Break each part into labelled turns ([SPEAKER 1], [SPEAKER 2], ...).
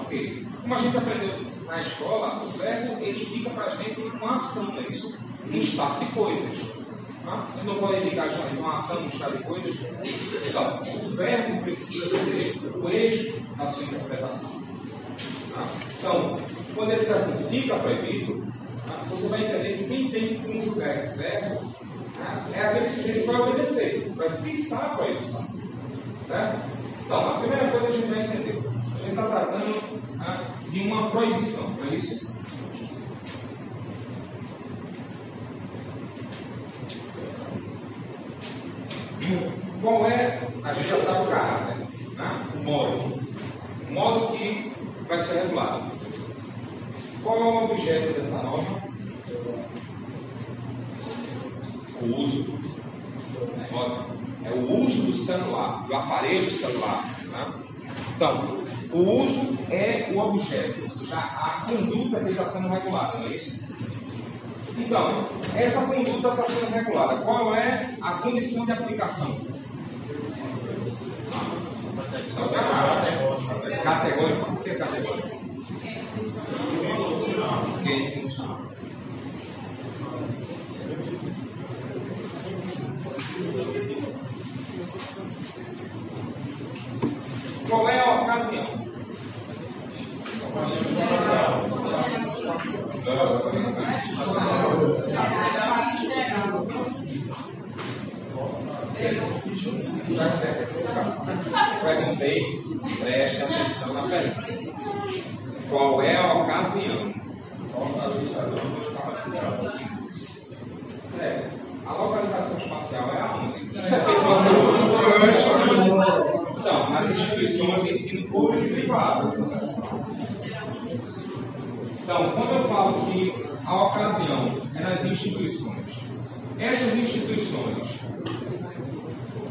[SPEAKER 1] porque, como a gente aprendeu na escola, o verbo ele indica para a gente uma ação, é isso? Um estado de coisas. Tá? Ele não pode indicar justamente uma ação, um estado de coisas. Então, o verbo precisa ser o eixo da sua interpretação. Tá? Então, quando ele diz assim, fica proibido, tá? você vai entender que quem tem que conjugar esse verbo tá? é aquele sujeito que vai obedecer, vai fixar a proibição. Certo? Então, a primeira coisa a gente vai entender. Gente está tratando de uma proibição, não é isso? Qual é, a gente já sabe o caráter, né? o modo, o modo que vai ser regulado. Qual é o objeto dessa norma? O uso. É o uso do celular, do aparelho celular. Né? Então, o uso é o objeto, ou seja, a conduta que está sendo regulada, não é isso? Então, essa conduta está sendo regulada. Qual é a condição de aplicação? Categórico. Por que categórico? Porque é Qual é a ocasião? Perguntei, preste atenção na pergunta. Qual é a ocasião? Certo. A localização espacial é aonde? Isso é feito Então, nas instituições de ensino público e privado. Então, quando eu falo que a ocasião é nas instituições, essas instituições,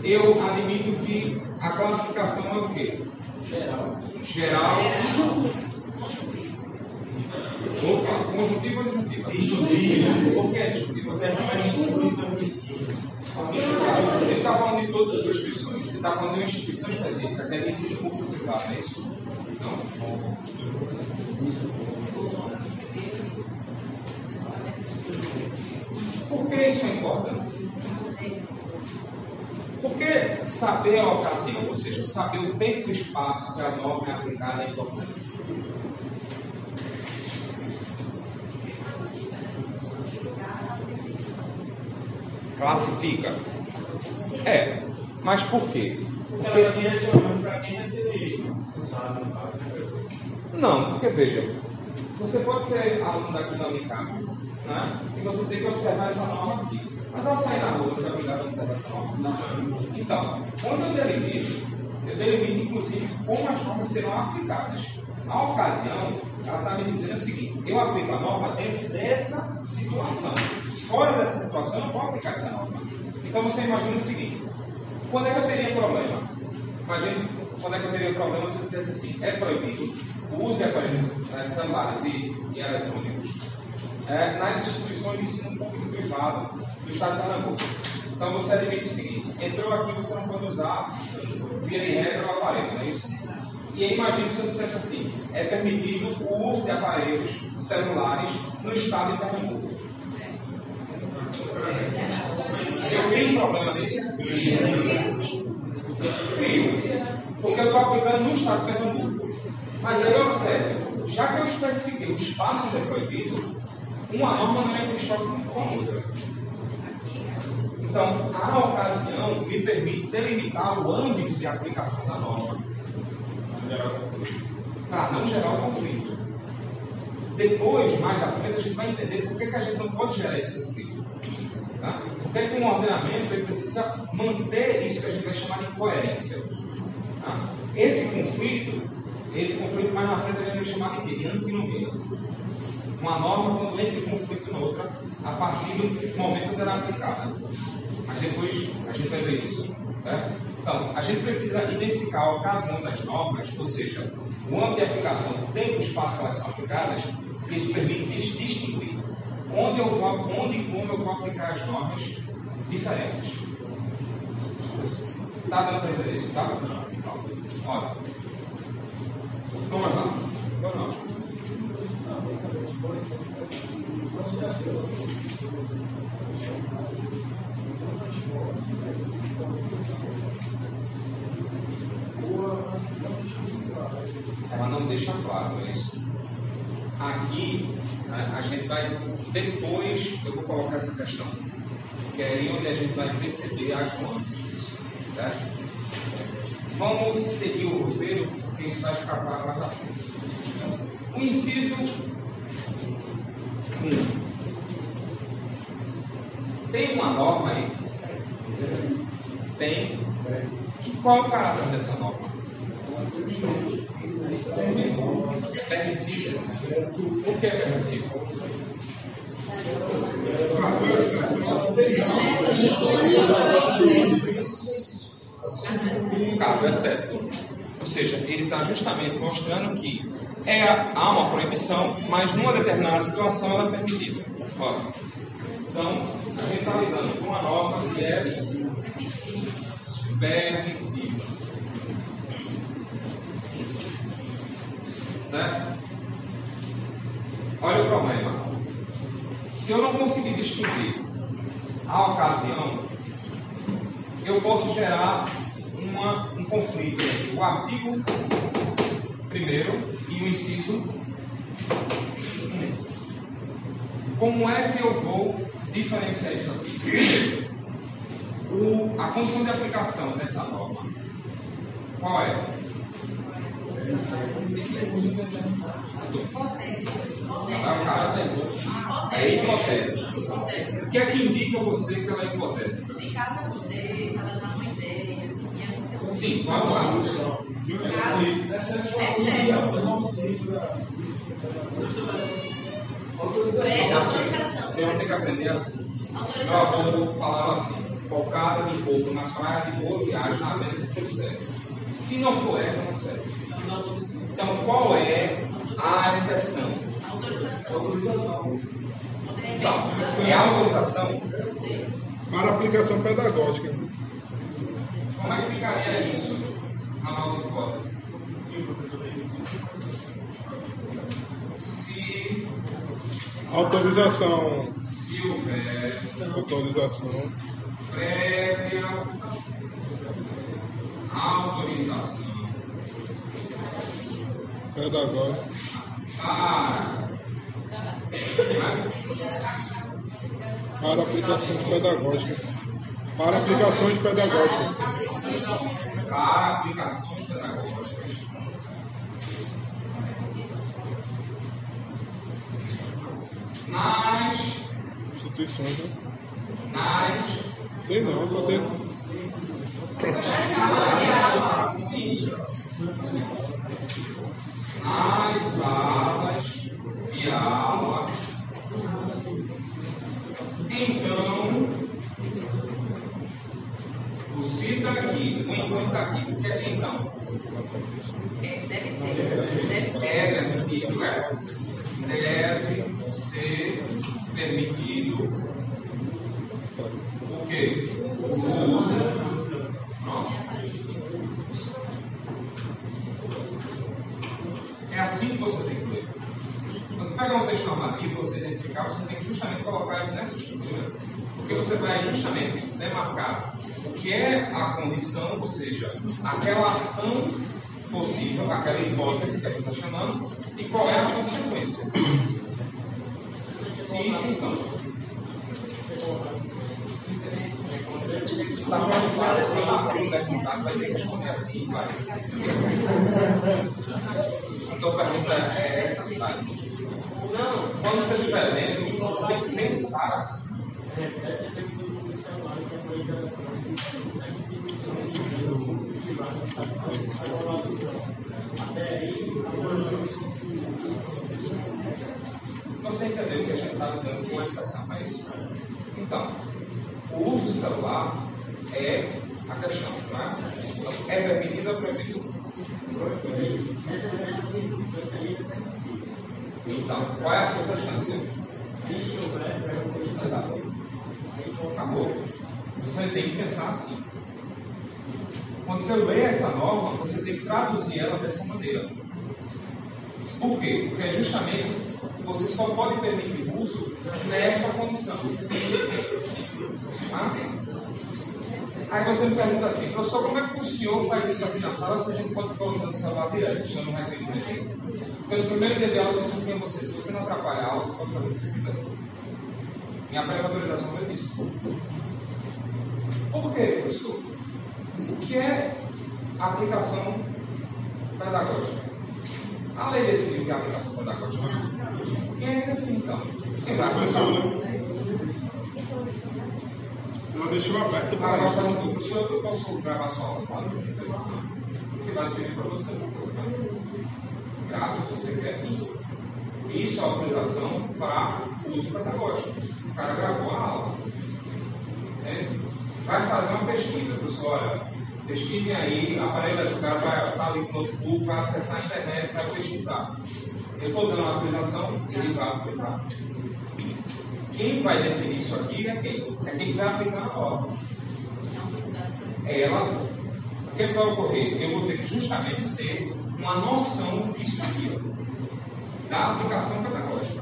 [SPEAKER 1] eu admito que a classificação é o quê? Geral. Geral. Opa, conjuntivo ou disjuntiva? Disjuntiva. Por que é disjuntiva? Essa é uma instituição. Ele está falando de todas as instituições. Ele está falando de uma instituição específica, que é de ensino público privado, não é isso? Não. Por que isso é importante? Porque saber a ocasião, ou seja, saber o tempo e o espaço que a norma é aplicada é importante. Classifica. É, mas por quê?
[SPEAKER 2] Porque ela está direcionando para quem receber, sabe, no caso,
[SPEAKER 1] né? Não, porque veja, você pode ser aluno daqui da Unicamp, né? E você tem que observar essa norma aqui. Mas ao sair na rua, você é obrigado a observar essa norma? Não. Então, quando eu delimito, eu delimito inclusive como as normas serão aplicadas. Na ocasião, ela está me dizendo o seguinte: eu aplico a norma dentro dessa situação. Fora dessa situação, eu não vou aplicar essa norma. Então você imagina o seguinte: quando é que eu teria problema? Imagine quando é que eu teria problema se eu dissesse assim: é proibido o uso de aparelhos né, celulares e, e eletrônicos é, nas instituições de ensino público e privado do Estado de Pernambuco. Então você admite o seguinte: entrou aqui, você não pode usar, via de regra, o aparelho, não é isso? E aí imagine se eu dissesse assim: é permitido o uso de aparelhos celulares no Estado de Pernambuco. Eu um problema nisso? Crio. Porque eu estou aplicando no Estado de Pernambuco. Mas aí observe, já que eu especifiquei o espaço onde é proibido, uma norma não entra em choque com a outra. Então, a ocasião me permite delimitar o âmbito de aplicação da norma. Para não gerar o conflito. Depois, mais à frente, a gente vai entender por que a gente não pode gerar esse conflito. Tá? Porque com o ordenamento ele precisa manter isso que a gente vai chamar de coerência. Tá? Esse conflito, esse conflito mais na frente a gente vai chamar de, de antinomia uma norma quando entra em conflito na outra, a partir do momento que ela é aplicada. Mas depois a gente vai ver isso. Né? Então, a gente precisa identificar a ocasião das normas, ou seja, o âmbito de aplicação, o tempo e o espaço que elas são aplicadas, isso permite distinguir onde, eu vou, onde e como eu vou aplicar as normas diferentes. Está dando para entender isso? Tá? Ótimo. Vamos lá. Boa noite. Ela não deixa claro é isso. Aqui, a, gente vai, depois, eu vou colocar essa questão, que é aí onde a gente vai perceber as nuances disso. Certo? Vamos seguir o roteiro, porque isso vai ficar claro mais à frente. O inciso 1. Tem uma norma aí? Tem. Qual é o caráter dessa norma? Permissível. Por que é permissível? O caso é certo. Ou seja, ele está justamente mostrando que é, há uma proibição, mas numa determinada situação ela é permitida. Ó, então, a gente está lidando com uma norma que é permissível. Certo? Olha o problema. Se eu não conseguir distinguir a ocasião, eu posso gerar uma, um conflito entre o artigo primeiro e o inciso 1. Como é que eu vou diferenciar isso aqui? O, a condição de aplicação dessa norma, qual é? É hipotético. O que é que indica você que ela é hipotética?
[SPEAKER 3] Se caso aconteça, ela dá uma ideia, assim, é
[SPEAKER 1] Sim, vamos lá. Você vai ter que aprender assim. Meu avô falava assim: focada de pouco na praia de boa viagem na América do seu serve. Se não for essa, não serve. Então, qual é a exceção? Então, é a autorização?
[SPEAKER 4] Para aplicação pedagógica.
[SPEAKER 1] Como é que ficaria isso na nossa hipótese? Se,
[SPEAKER 4] Autorização.
[SPEAKER 1] se houver
[SPEAKER 4] Autorização.
[SPEAKER 1] prévia autorização
[SPEAKER 4] Pedagógica.
[SPEAKER 1] para
[SPEAKER 4] Para aplicações pedagógicas. Para aplicações pedagógicas.
[SPEAKER 1] para aplicações pedagógicas. Nas,
[SPEAKER 4] Instituições, né?
[SPEAKER 1] nas
[SPEAKER 4] Tem não, só tem.
[SPEAKER 1] Nas salas de aula. Então, o cita aqui, o enquanto aqui, porque é então.
[SPEAKER 3] Deve ser. Deve ser.
[SPEAKER 1] É permitido, né? Deve ser permitido o quê? Pronto. É assim que você tem que ler. Quando você pegar um texto normativo, você identificar, você tem que justamente colocar ele nessa estrutura. Porque você vai justamente demarcar o que é a condição, ou seja, aquela ação possível, aquela hipótese que a gente está chamando, e qual é a consequência. Se, então. Tá preocupado assim, ah, quando perguntar, vai ter responder assim, vai. Então a pergunta é essa, vai. Não, quando você estiver lendo, você tem que pensar assim. Você entendeu que a gente está lidando com uma exceção, é isso? Então, o uso do celular é a questão, não é? Permitido ou proibido? Então, qual é a circunstância? Exato. Acabou. Você tem que pensar assim. Quando você lê essa norma, você tem que traduzir ela dessa maneira. Por quê? Porque é justamente você só pode permitir nessa condição. Aí você me pergunta assim, professor, como é que o senhor faz isso aqui na sala se a gente pode ficar usando o celular direto? O não vai acreditar nisso? Pelo primeiro dia de aula, eu disse assim a você, se você não atrapalhar a aula, você pode fazer o que você quiser. Minha prévia autorização foi isso. Por quê, professor? O que é aplicação pedagógica? A lei definiu o que é aplicação pedagógica. Quem é que define então? Quem vai aplicar?
[SPEAKER 4] Ela deixou aberto para
[SPEAKER 1] Agora
[SPEAKER 4] isso.
[SPEAKER 1] perguntou, professor, eu posso gravar sua aula? Se vai ser para você. Grava se você quer. Isso é autorização para uso pedagógico. O cara gravou a aula. É. Vai fazer uma pesquisa, professor, olha, pesquisem aí, a parede do cara vai estar ali com o notebook, vai acessar a internet, vai pesquisar. Eu estou dando a autorização, ele vai autorizar. Quem vai definir isso aqui é quem? É quem vai aplicar a norma. É ela. O que vai ocorrer? Eu vou ter que justamente ter uma noção disso aqui, ó, da aplicação pedagógica.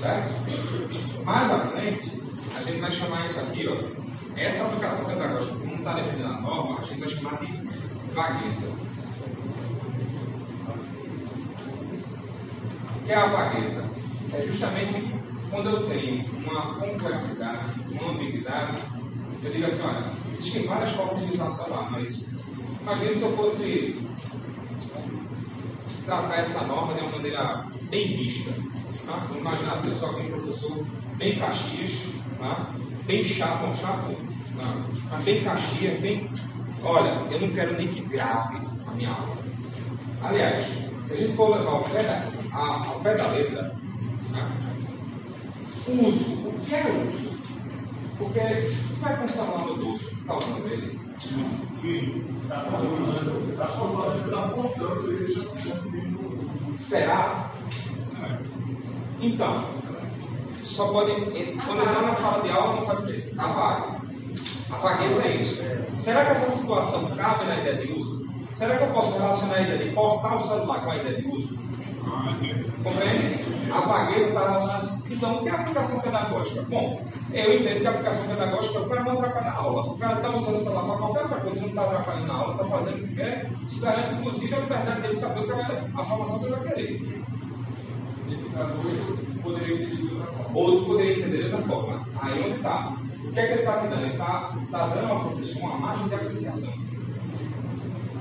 [SPEAKER 1] Certo? Mais à frente, a gente vai chamar isso aqui, ó, essa aplicação pedagógica, como está definida na norma, a gente vai chamar de vagueza. O que é a vagueza? É justamente quando eu tenho uma complexidade, uma ambiguidade, eu digo assim, olha, existem várias formas de usar o celular, mas imagine se eu fosse tratar essa norma de uma maneira bem rígida. Tá? Vamos imaginar se eu sou aquele professor bem caxias, tá? Bem chato, chato, não, mas bem caxias, bem. Olha, eu não quero nem que grave a minha aula. Aliás, se a gente for levar ao pé da, ao pé da letra, né? uso, o que é uso? Porque se tu vai o celular no bolso, tá usando ele?
[SPEAKER 4] Sim.
[SPEAKER 2] Está falando, está falando, está apontando, ele já se.
[SPEAKER 1] Será? Então, só pode. Quando entrar na sala de aula, não pode ter. Tá vago. A vagueza é isso. Será que essa situação cabe na ideia de uso? Será que eu posso relacionar a ideia de portar o celular com a ideia de uso? Compreende? A vagueza está relacionada. Então, o que é aplicação pedagógica? Bom, eu entendo que a aplicação pedagógica é o cara não atrapalha a aula. O cara está usando o celular para qualquer outra coisa, não está atrapalhando a aula, está fazendo o que quer. Garante, inclusive, a liberdade dele saber o que vai, a formação que ele vai querer.
[SPEAKER 2] Nesse caso, poderia entender de outra forma.
[SPEAKER 1] Outro poderia entender de outra forma. Aí onde está? O que é que ele está te dando? Ele está tá dando ao professor uma margem de apreciação.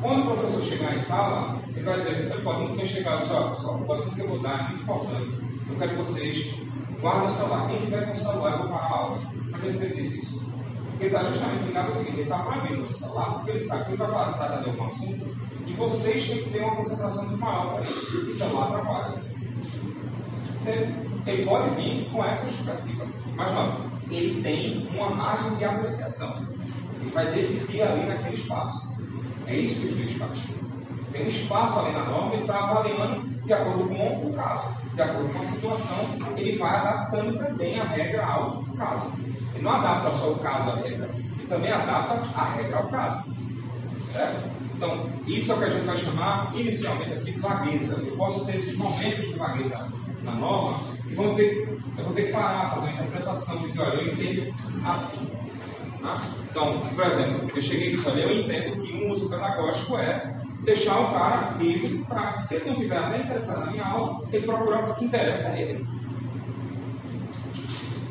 [SPEAKER 1] Quando o professor chegar em sala, ele vai dizer, ele pode não ter chegado só, só o assunto que eu vou dar é muito importante. Eu quero que vocês guardem o celular. Quem tiver com o celular, eu vou parar a aula. Para que você diz isso? Ele está justamente ligado ao seguinte, ele está proibindo o celular, porque ele sabe que ele vai falar, tratar de algum assunto, e vocês têm que ter uma concentração muito maior para isso. E celular atrapalha. Ele, ele pode vir com essa justificativa. Mas note, ele tem uma margem de apreciação. Ele vai decidir ali naquele espaço. É isso que o juiz faz. Tem um espaço ali na norma, ele está avaliando de acordo com o caso. De acordo com a situação, ele vai adaptando também a regra ao caso. Ele não adapta só o caso à regra, ele também adapta a regra ao caso. Certo? Então, isso é o que a gente vai chamar inicialmente aqui de vagueza. Eu posso ter esses momentos de vagueza na norma e vou ter, eu vou ter que parar, fazer uma interpretação, dizer, olha, eu entendo assim. Tá? Então, por exemplo, eu cheguei disse, olha, eu entendo que um uso pedagógico é deixar o cara livre para, se ele não estiver nem interessado na minha aula, ele procurar o que interessa a ele.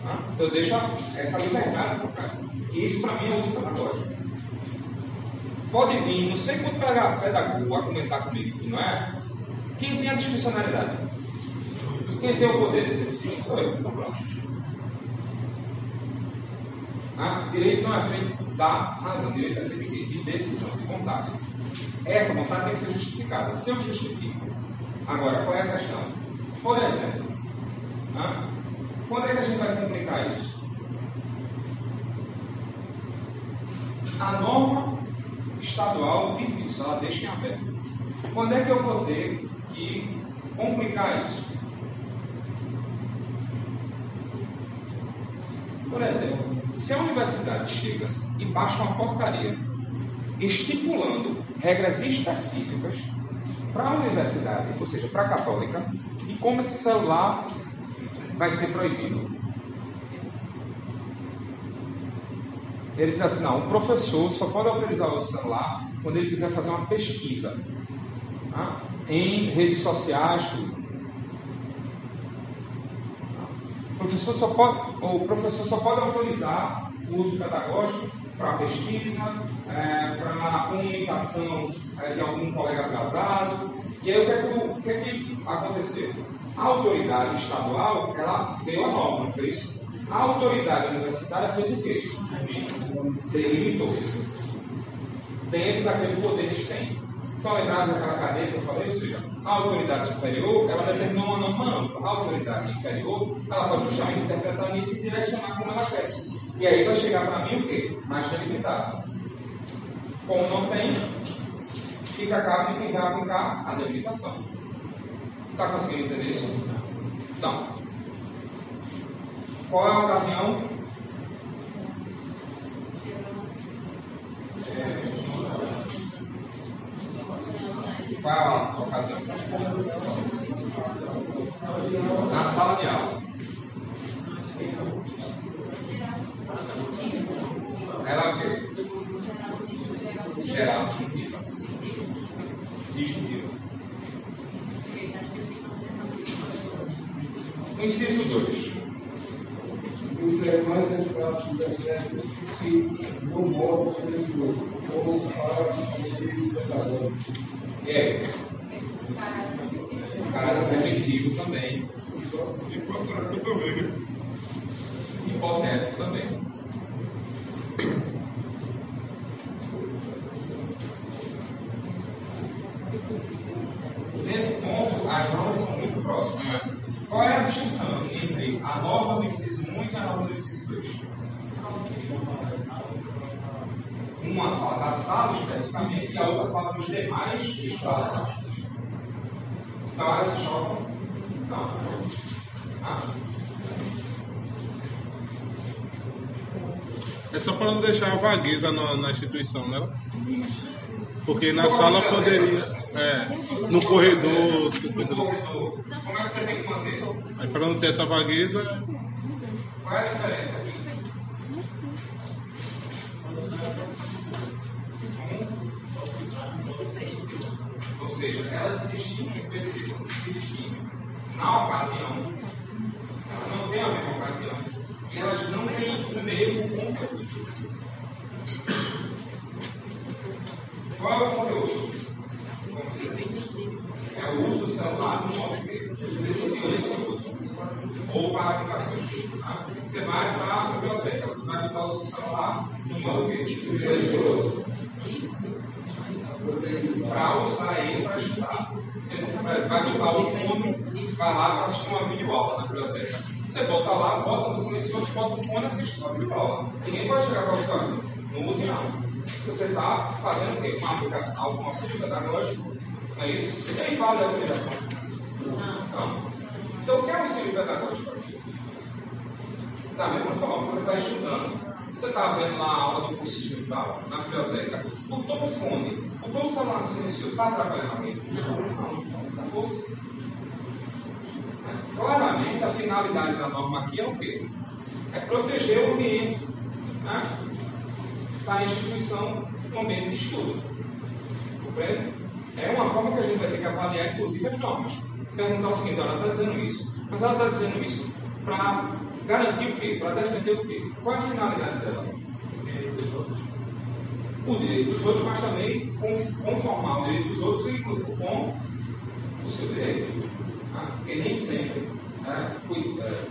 [SPEAKER 1] Tá? Então, eu deixo essa liberdade para o cara. E isso, para mim, é uso pedagógico. Pode vir, não sei quanto pedagogo a comentar comigo que não é. Quem tem a discricionariedade? Quem tem o poder de decidir sou eu. Ah, direito não é feito da razão, direito é feito de decisão, de vontade. Essa vontade tem que ser justificada. Se eu justifico. Agora, qual é a questão? Por exemplo, quando é que a gente vai complicar isso? A norma estadual diz isso, ela deixa em aberto. Quando é que eu vou ter que complicar isso? Por exemplo, se a universidade chega e baixa uma portaria estipulando regras específicas para a universidade, ou seja, para a católica, de como esse celular vai ser proibido. Ele diz assim: não, o professor só pode autorizar o celular quando ele quiser fazer uma pesquisa tá? em redes sociais. Tudo. O professor, só pode, o professor só pode autorizar o uso pedagógico para pesquisa, é, para comunicação é, de algum colega atrasado. E aí o que, é que, o que, é que aconteceu? A autoridade estadual, ela deu a norma, não foi isso? A autoridade universitária fez o quê? Delimitou. Dentro daquele poder que tem. Então, lembraram daquela cadeia que eu falei? Ou seja, a autoridade superior, ela determinou uma norma ampla. A autoridade inferior, ela pode justamente interpretar isso e direcionar como ela quer. E aí vai chegar para mim o quê? Mais delimitado. Como não tem, fica a cargo de quem vai aplicar a delimitação. Está conseguindo entender isso? Então, qual é a ocasião? Qual é ocasião? Na sala de aula. Ela é o quê? Geral, disjuntiva. Disjuntiva. Inciso 2.
[SPEAKER 5] Os demais espaços excetos se no modo silencioso, ou para o pedagógico.
[SPEAKER 1] É. Caráter permissivo também.
[SPEAKER 4] Hipotético também.
[SPEAKER 1] Hipotético também. Nesse ponto, as normas são muito próximas. Qual é a distinção entre a norma do inciso 1 e a norma do inciso 2? Uma fala da sala especificamente e a outra fala dos demais espaços. Então elas se chocam? Não. Ah.
[SPEAKER 4] É só para não deixar a vagueza na, na instituição, né? Porque na sala poderia. É, no corredor.
[SPEAKER 1] No corredor, como é que você tem que manter?
[SPEAKER 4] Aí para não ter essa vagueza,
[SPEAKER 1] Qual é a diferença aqui? Ou seja, elas se distinguem, percebam, se distinguem na ocasião, ela não tem a mesma ocasião, e elas não têm o mesmo conteúdo. Qual é o conteúdo? Como você disse, é o uso do celular no modo silencioso ou para aplicações. Tá? Você vai para a biblioteca, você vai botar o seu celular no modo silencioso. Para usar ele para estudar. Você vai botar o fone, vai lá para assistir uma videoaula na biblioteca. Você bota lá, bota no silencioso, bota o fone e assiste uma videoaula. Ninguém pode chegar para você, não use não. Você está fazendo o quê? Uma aplicação, algum auxílio pedagógico? Não é isso? Quem fala da utilização? Não. Então, o que é auxílio pedagógico aqui? Da mesma forma, você está estudando. Você está vendo lá a aula do cursinho e tal, na biblioteca. Botou o fone, botou o celular silencioso, está atrapalhando alguém? Não, não, não. Claramente, a finalidade da norma aqui é o quê? É proteger o ambiente né? da instituição no ambiente de estudo. Compreende? É uma forma que a gente vai ter que avaliar, inclusive, as normas. Perguntar o seguinte, ela está dizendo isso, mas ela está dizendo isso para garantir o quê? Para defender o quê? Qual é a finalidade dela? O direito dos outros, mas também conformar o direito dos outros com o seu direito. Tá? Porque nem sempre. Né? É,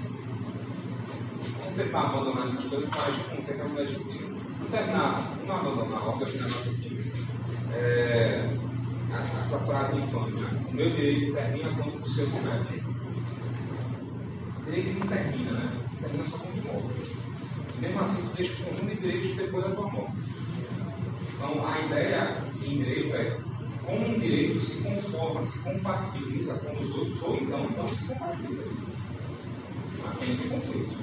[SPEAKER 1] vamos tentar abandonar essas coisas, não tem que mudar discutir. Não terminar, não abandonar, óbvio, assim, assim. É, essa frase infame, né? O meu direito termina quando o seu começa. O direito não termina, né? Termina só quando morre. Mesmo assim, tu deixa o conjunto de direitos depois da tua morte. Então, a ideia em direito é como um direito se conforma, se compatibiliza com os outros, ou então não se compatibiliza. Entre conflito.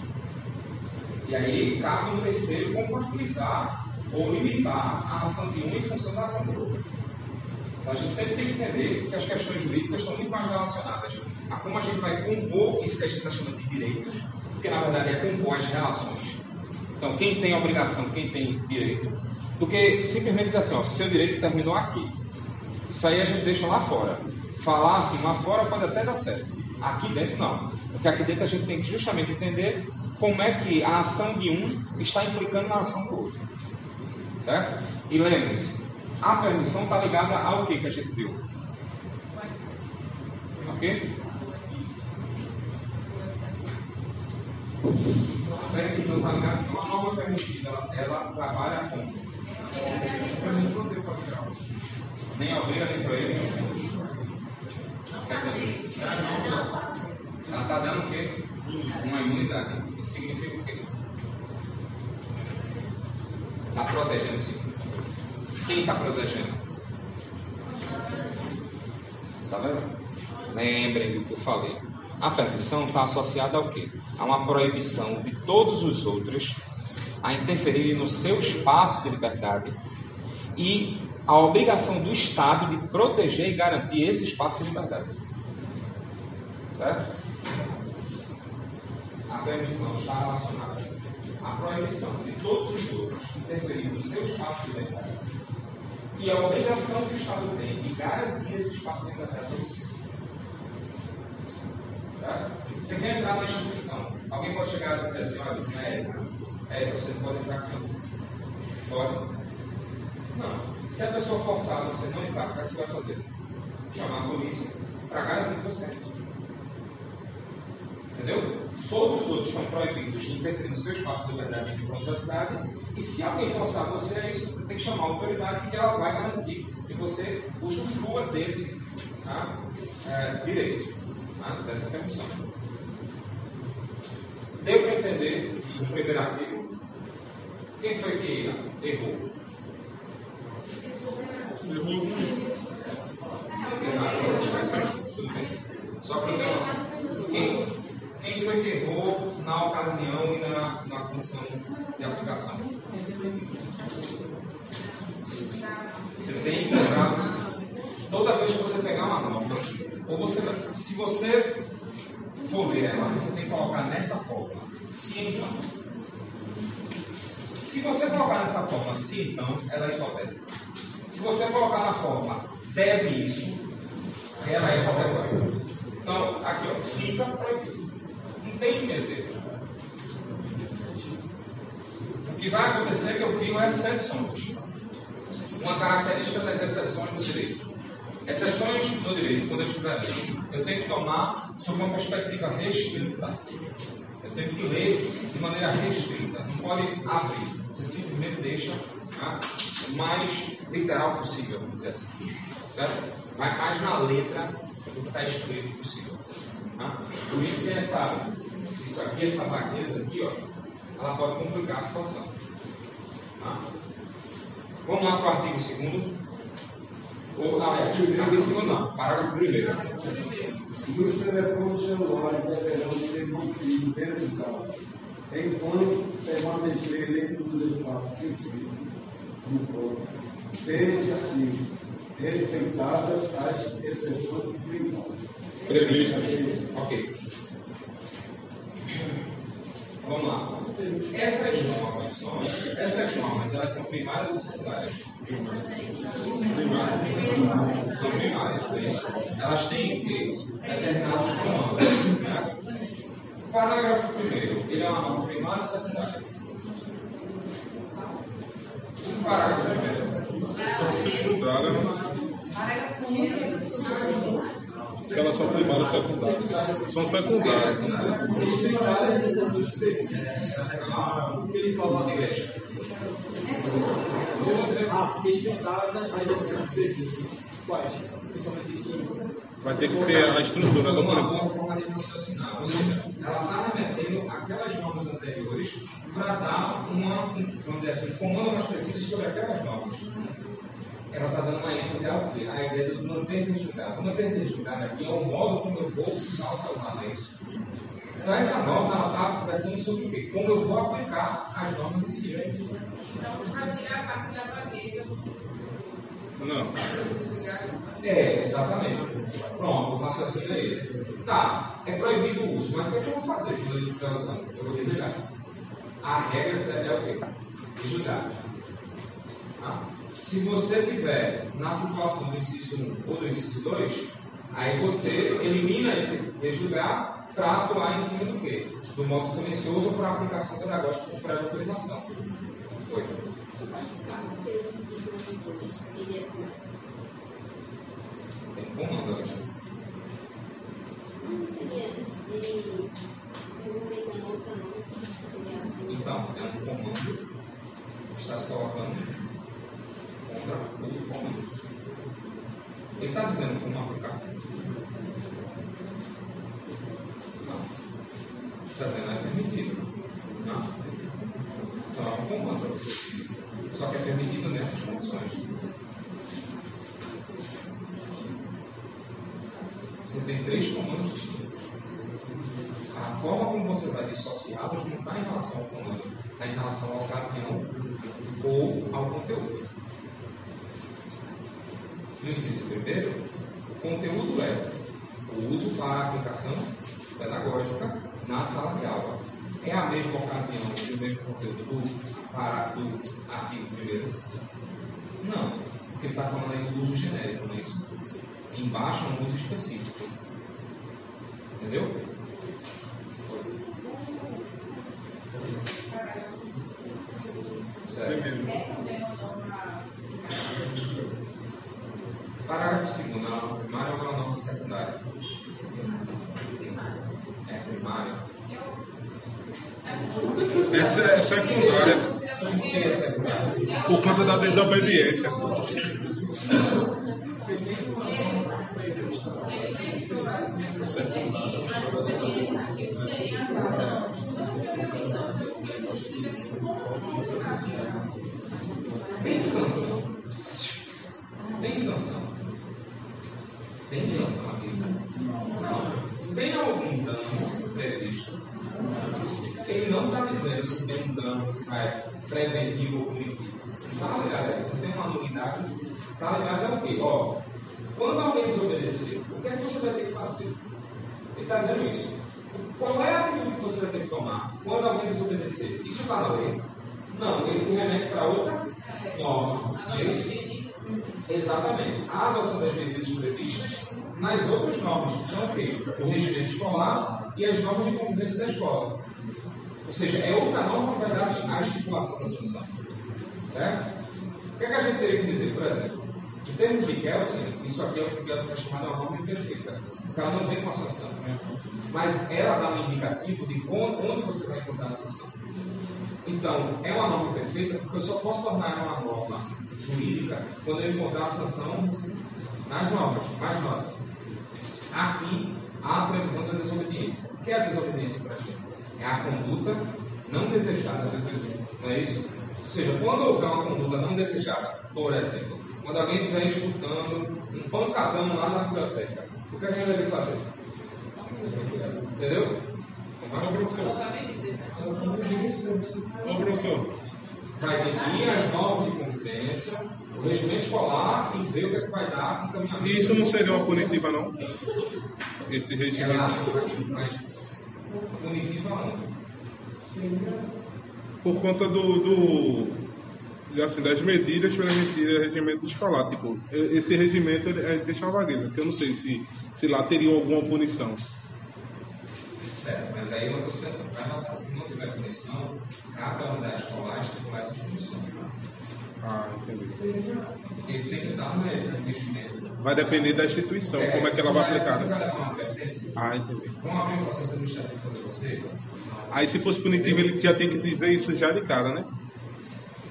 [SPEAKER 1] E aí, cabe um terceiro compatibilizar ou limitar a ação de um em função da ação do outro. Então a gente sempre tem que entender que as questões jurídicas estão muito mais relacionadas a como a gente vai compor isso que a gente está chamando de direitos, porque na verdade é compor as relações. Então quem tem obrigação, quem tem direito, do que simplesmente dizer assim, ó, seu direito terminou aqui. Isso aí a gente deixa lá fora. Falar assim, lá fora pode até dar certo. Aqui dentro não. Porque aqui dentro a gente tem que justamente entender como é que a ação de um está implicando na ação do outro. Certo? E lembre-se, a permissão está ligada ao que que a gente viu? Ok? A permissão está ligada a uma norma permissiva. Ela, ela trabalha com. Nem obriga, nem proíbe. Ela está dando o quê? Uma imunidade. Isso significa o quê? Está protegendo sim. Quem está protegendo? Está vendo? Lembrem do que eu falei. A permissão está associada ao quê? A uma proibição de todos os outros a interferirem no seu espaço de liberdade e a obrigação do Estado de proteger e garantir esse espaço de liberdade. Certo? A permissão está relacionada à proibição de todos os outros interferir no seu espaço de liberdade e a obrigação que o Estado tem de garantir esse espaço de liberdade para você. Quer entrar na instituição, alguém pode chegar e dizer assim, olha, é, é, você não pode entrar aqui. Pode? Não. Se a pessoa forçar você não entrar, o que você vai fazer? Chamar a polícia para garantir você. Entendeu? Todos os outros estão proibidos de interferir no seu espaço de liberdade de privacidade. E se alguém forçar você a isso, você tem que chamar a autoridade que ela vai garantir que você usufrua desse tá? é, direito, tá? dessa permissão. Deu para entender no primeiro artigo? Quem foi que errou? Só para ter noção. Quem, quem foi que errou na ocasião e na, na condição de aplicação? Você tem que lembrar o seguinte: toda vez que você pegar uma norma, ou você, se você for ler ela, você tem que colocar nessa forma. Se então. Se você colocar nessa forma, se então, ela é hipotética. Se você colocar na forma deve isso, ela é qualquer Então, aqui, ó, fica proibido. Tem medo O que vai acontecer é que eu crio exceções. Uma característica das exceções do direito. Exceções no direito, quando eu estiver lendo, eu tenho que tomar sob uma perspectiva restrita. Eu tenho que ler de maneira restrita. Não pode abrir. Você simplesmente deixa tá? o mais literal possível, vamos dizer assim. Certo? Vai mais na letra do que está escrito possível. Tá? Por isso que essa, isso aqui, essa vagueza aqui, ó, ela pode complicar a situação. Tá? Vamos lá para o artigo 2 ou, aliás, artigo 2 não, parágrafo 1
[SPEAKER 5] e os telefones celulares deverão ser mantidos dentro do carro, enquanto permanecer dentro dos espaços restritos no corpo, desde assim, respeitadas as exceções primárias.
[SPEAKER 1] Previsto. Ok. Vamos lá. Essas normas, essas normas, elas são primárias ou secundárias? Primárias. São primárias, é isso. Elas têm que determinados comandos. Né? O parágrafo primeiro, ele é uma norma primária ou secundária? O parágrafo primeiro.
[SPEAKER 4] São secundárias.
[SPEAKER 3] Parágrafo primeiro.
[SPEAKER 4] Se elas são primárias ou secundárias. São secundárias.
[SPEAKER 1] O que ele falou na igreja?
[SPEAKER 6] Ah, respeitada as exceções previstas. Quais? Principalmente isso.
[SPEAKER 4] Vai ter que ter a estrutura do
[SPEAKER 1] seja, ela está remetendo aquelas normas anteriores para dar uma, um, vamos dizer assim, comando mais preciso sobre aquelas normas. Ela está dando uma ênfase ao quê? A ideia do manter desligado. O manter desligado aqui é o modo como eu vou usar o celular, não é isso? Então essa norma ela está conversando sobre o quê? Como eu vou aplicar as normas em si.
[SPEAKER 3] Então, para a parte da vagueza,
[SPEAKER 4] Não.
[SPEAKER 1] É, exatamente. Pronto, o raciocínio é esse. Tá, é proibido o uso, mas o que, é que eu vou fazer quando ele estiver usando? Eu vou desligar. A regra é o quê? Desligar. Tá? Se você tiver na situação do inciso 1 ou do inciso 2, aí você elimina esse desligar para atuar em cima do quê? Do modo silencioso ou para aplicação pedagógica com pré-autorização. Oi. Tem comando ali. Então, é um comando que está se colocando. Ele está dizendo como aplicar. Não. Está dizendo é permitido. Não. Então é um comando seguir. Só que é permitido nessas condições. Você tem três comandos distintos. A forma como você vai dissociá-los não está em relação ao comando, está em relação à ocasião ou ao conteúdo. No inciso primeiro, o conteúdo é o uso para aplicação pedagógica na sala de aula. É a mesma ocasião e o mesmo conteúdo do, para, do artigo primeiro? Não, porque ele está falando aí do uso genérico, não é isso? Embaixo é um uso específico. Entendeu? Certo.
[SPEAKER 4] Primeiro.
[SPEAKER 3] Essa mesma norma
[SPEAKER 1] Parágrafo 2 a norma primária ou a norma secundária? É primária.
[SPEAKER 4] Essa é secundária
[SPEAKER 1] Por que é secundária?
[SPEAKER 4] por conta da desobediência.
[SPEAKER 1] Tem sanção. Tem sanção. Tem sanção aqui. Não. Tem algum dano previsto? Ele não está dizendo se tem um dano é, preventivo ou punitivo. Tá ligado a isso? Tem uma nulidade. Tá ligado é o quê? Ó, quando alguém desobedecer, o que é que você vai ter que fazer? Ele está dizendo isso. Qual é a atitude que você vai ter que tomar quando alguém desobedecer? Isso está na lei? Não, ele te remete para outra norma. É isso? Exatamente. A adoção das medidas previstas nas outras normas, que são o quê? O regimento escolar e as normas de convivência da escola. Ou seja, é outra norma que vai dar a estipulação da sanção. Certo? O que, é que a gente teria que dizer, por exemplo? Em termos de Kelsen, isso aqui é o que Kelsen vai chamar de uma norma imperfeita. O cara não vem com a sanção. Mas ela dá um indicativo de onde você vai encontrar a sanção. Então, é uma norma perfeita porque eu só posso tornar uma norma jurídica quando eu encontrar a sanção nas normas, mais normas. Aqui, há a previsão da desobediência. O que é a desobediência para a gente? É a conduta não desejada do presidente. Não é isso? Ou seja, quando houver uma conduta não desejada, por exemplo, quando alguém estiver escutando um pancadão lá na biblioteca, o que a gente deve fazer? Entendeu?
[SPEAKER 4] Ô, professor. Ô, professor.
[SPEAKER 1] Vai definir as normas de convivência, o regimento escolar e ver o que, é que vai dar com encaminhamento.
[SPEAKER 4] E isso não seria uma punitiva, não? Esse
[SPEAKER 1] Ela
[SPEAKER 4] regimento.
[SPEAKER 1] mas punitiva onde?
[SPEAKER 4] Por conta do. do assim, das medidas para emitir regimento escolar. Tipo, esse regimento ele, é, deixa uma vagueza, que eu não sei se, se lá teria alguma punição.
[SPEAKER 1] Certo, mas aí você vai notar, se não tiver punição, cada unidade escolar estipular essas punições.
[SPEAKER 4] Ah, entendi.
[SPEAKER 1] Isso tem que estar no regimento.
[SPEAKER 4] Vai depender da instituição, como é que ela vai aplicar.
[SPEAKER 1] Você vai
[SPEAKER 4] né?
[SPEAKER 1] levar uma?
[SPEAKER 4] Ah, entendi.
[SPEAKER 1] Vamos abrir um processo administrativo contra você?
[SPEAKER 4] Aí se fosse punitivo, ele já tem que dizer isso já de cara, né?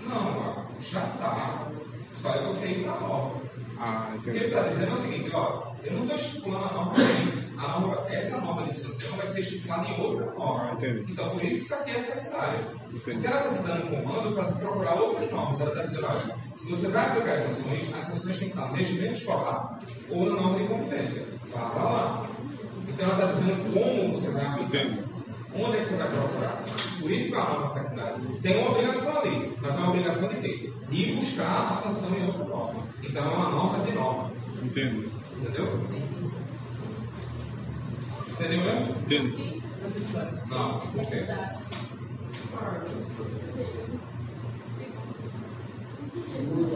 [SPEAKER 1] Não, já está. Só é você ir para a norma.
[SPEAKER 4] Ah,
[SPEAKER 1] O que ele
[SPEAKER 4] entendi.
[SPEAKER 1] está dizendo é o seguinte, ó, eu não estou estipulando a norma aqui. A norma, essa norma de sanção vai ser estipulada em outra norma.
[SPEAKER 4] Ah, entendi.
[SPEAKER 1] Então, por isso que isso aqui é secundário.
[SPEAKER 4] Entendi.
[SPEAKER 1] Porque ela está te dando um comando para procurar outras normas. Ela está dizendo, olha, se você vai aplicar as sanções, as sanções têm que estar no regimento escolar ou na norma de convivência. Vá para lá. Então, ela está dizendo como você vai aplicar.
[SPEAKER 4] Entendi.
[SPEAKER 1] Onde é que você vai procurar? Por isso que é uma norma secundária. Tem uma obrigação ali, mas é uma obrigação de quê? De buscar a sanção em outra norma. Então é uma norma de norma.
[SPEAKER 4] Entendi.
[SPEAKER 1] Entendeu? Entendeu mesmo?
[SPEAKER 4] Entendi.
[SPEAKER 1] Não, por quê?
[SPEAKER 5] Segundo,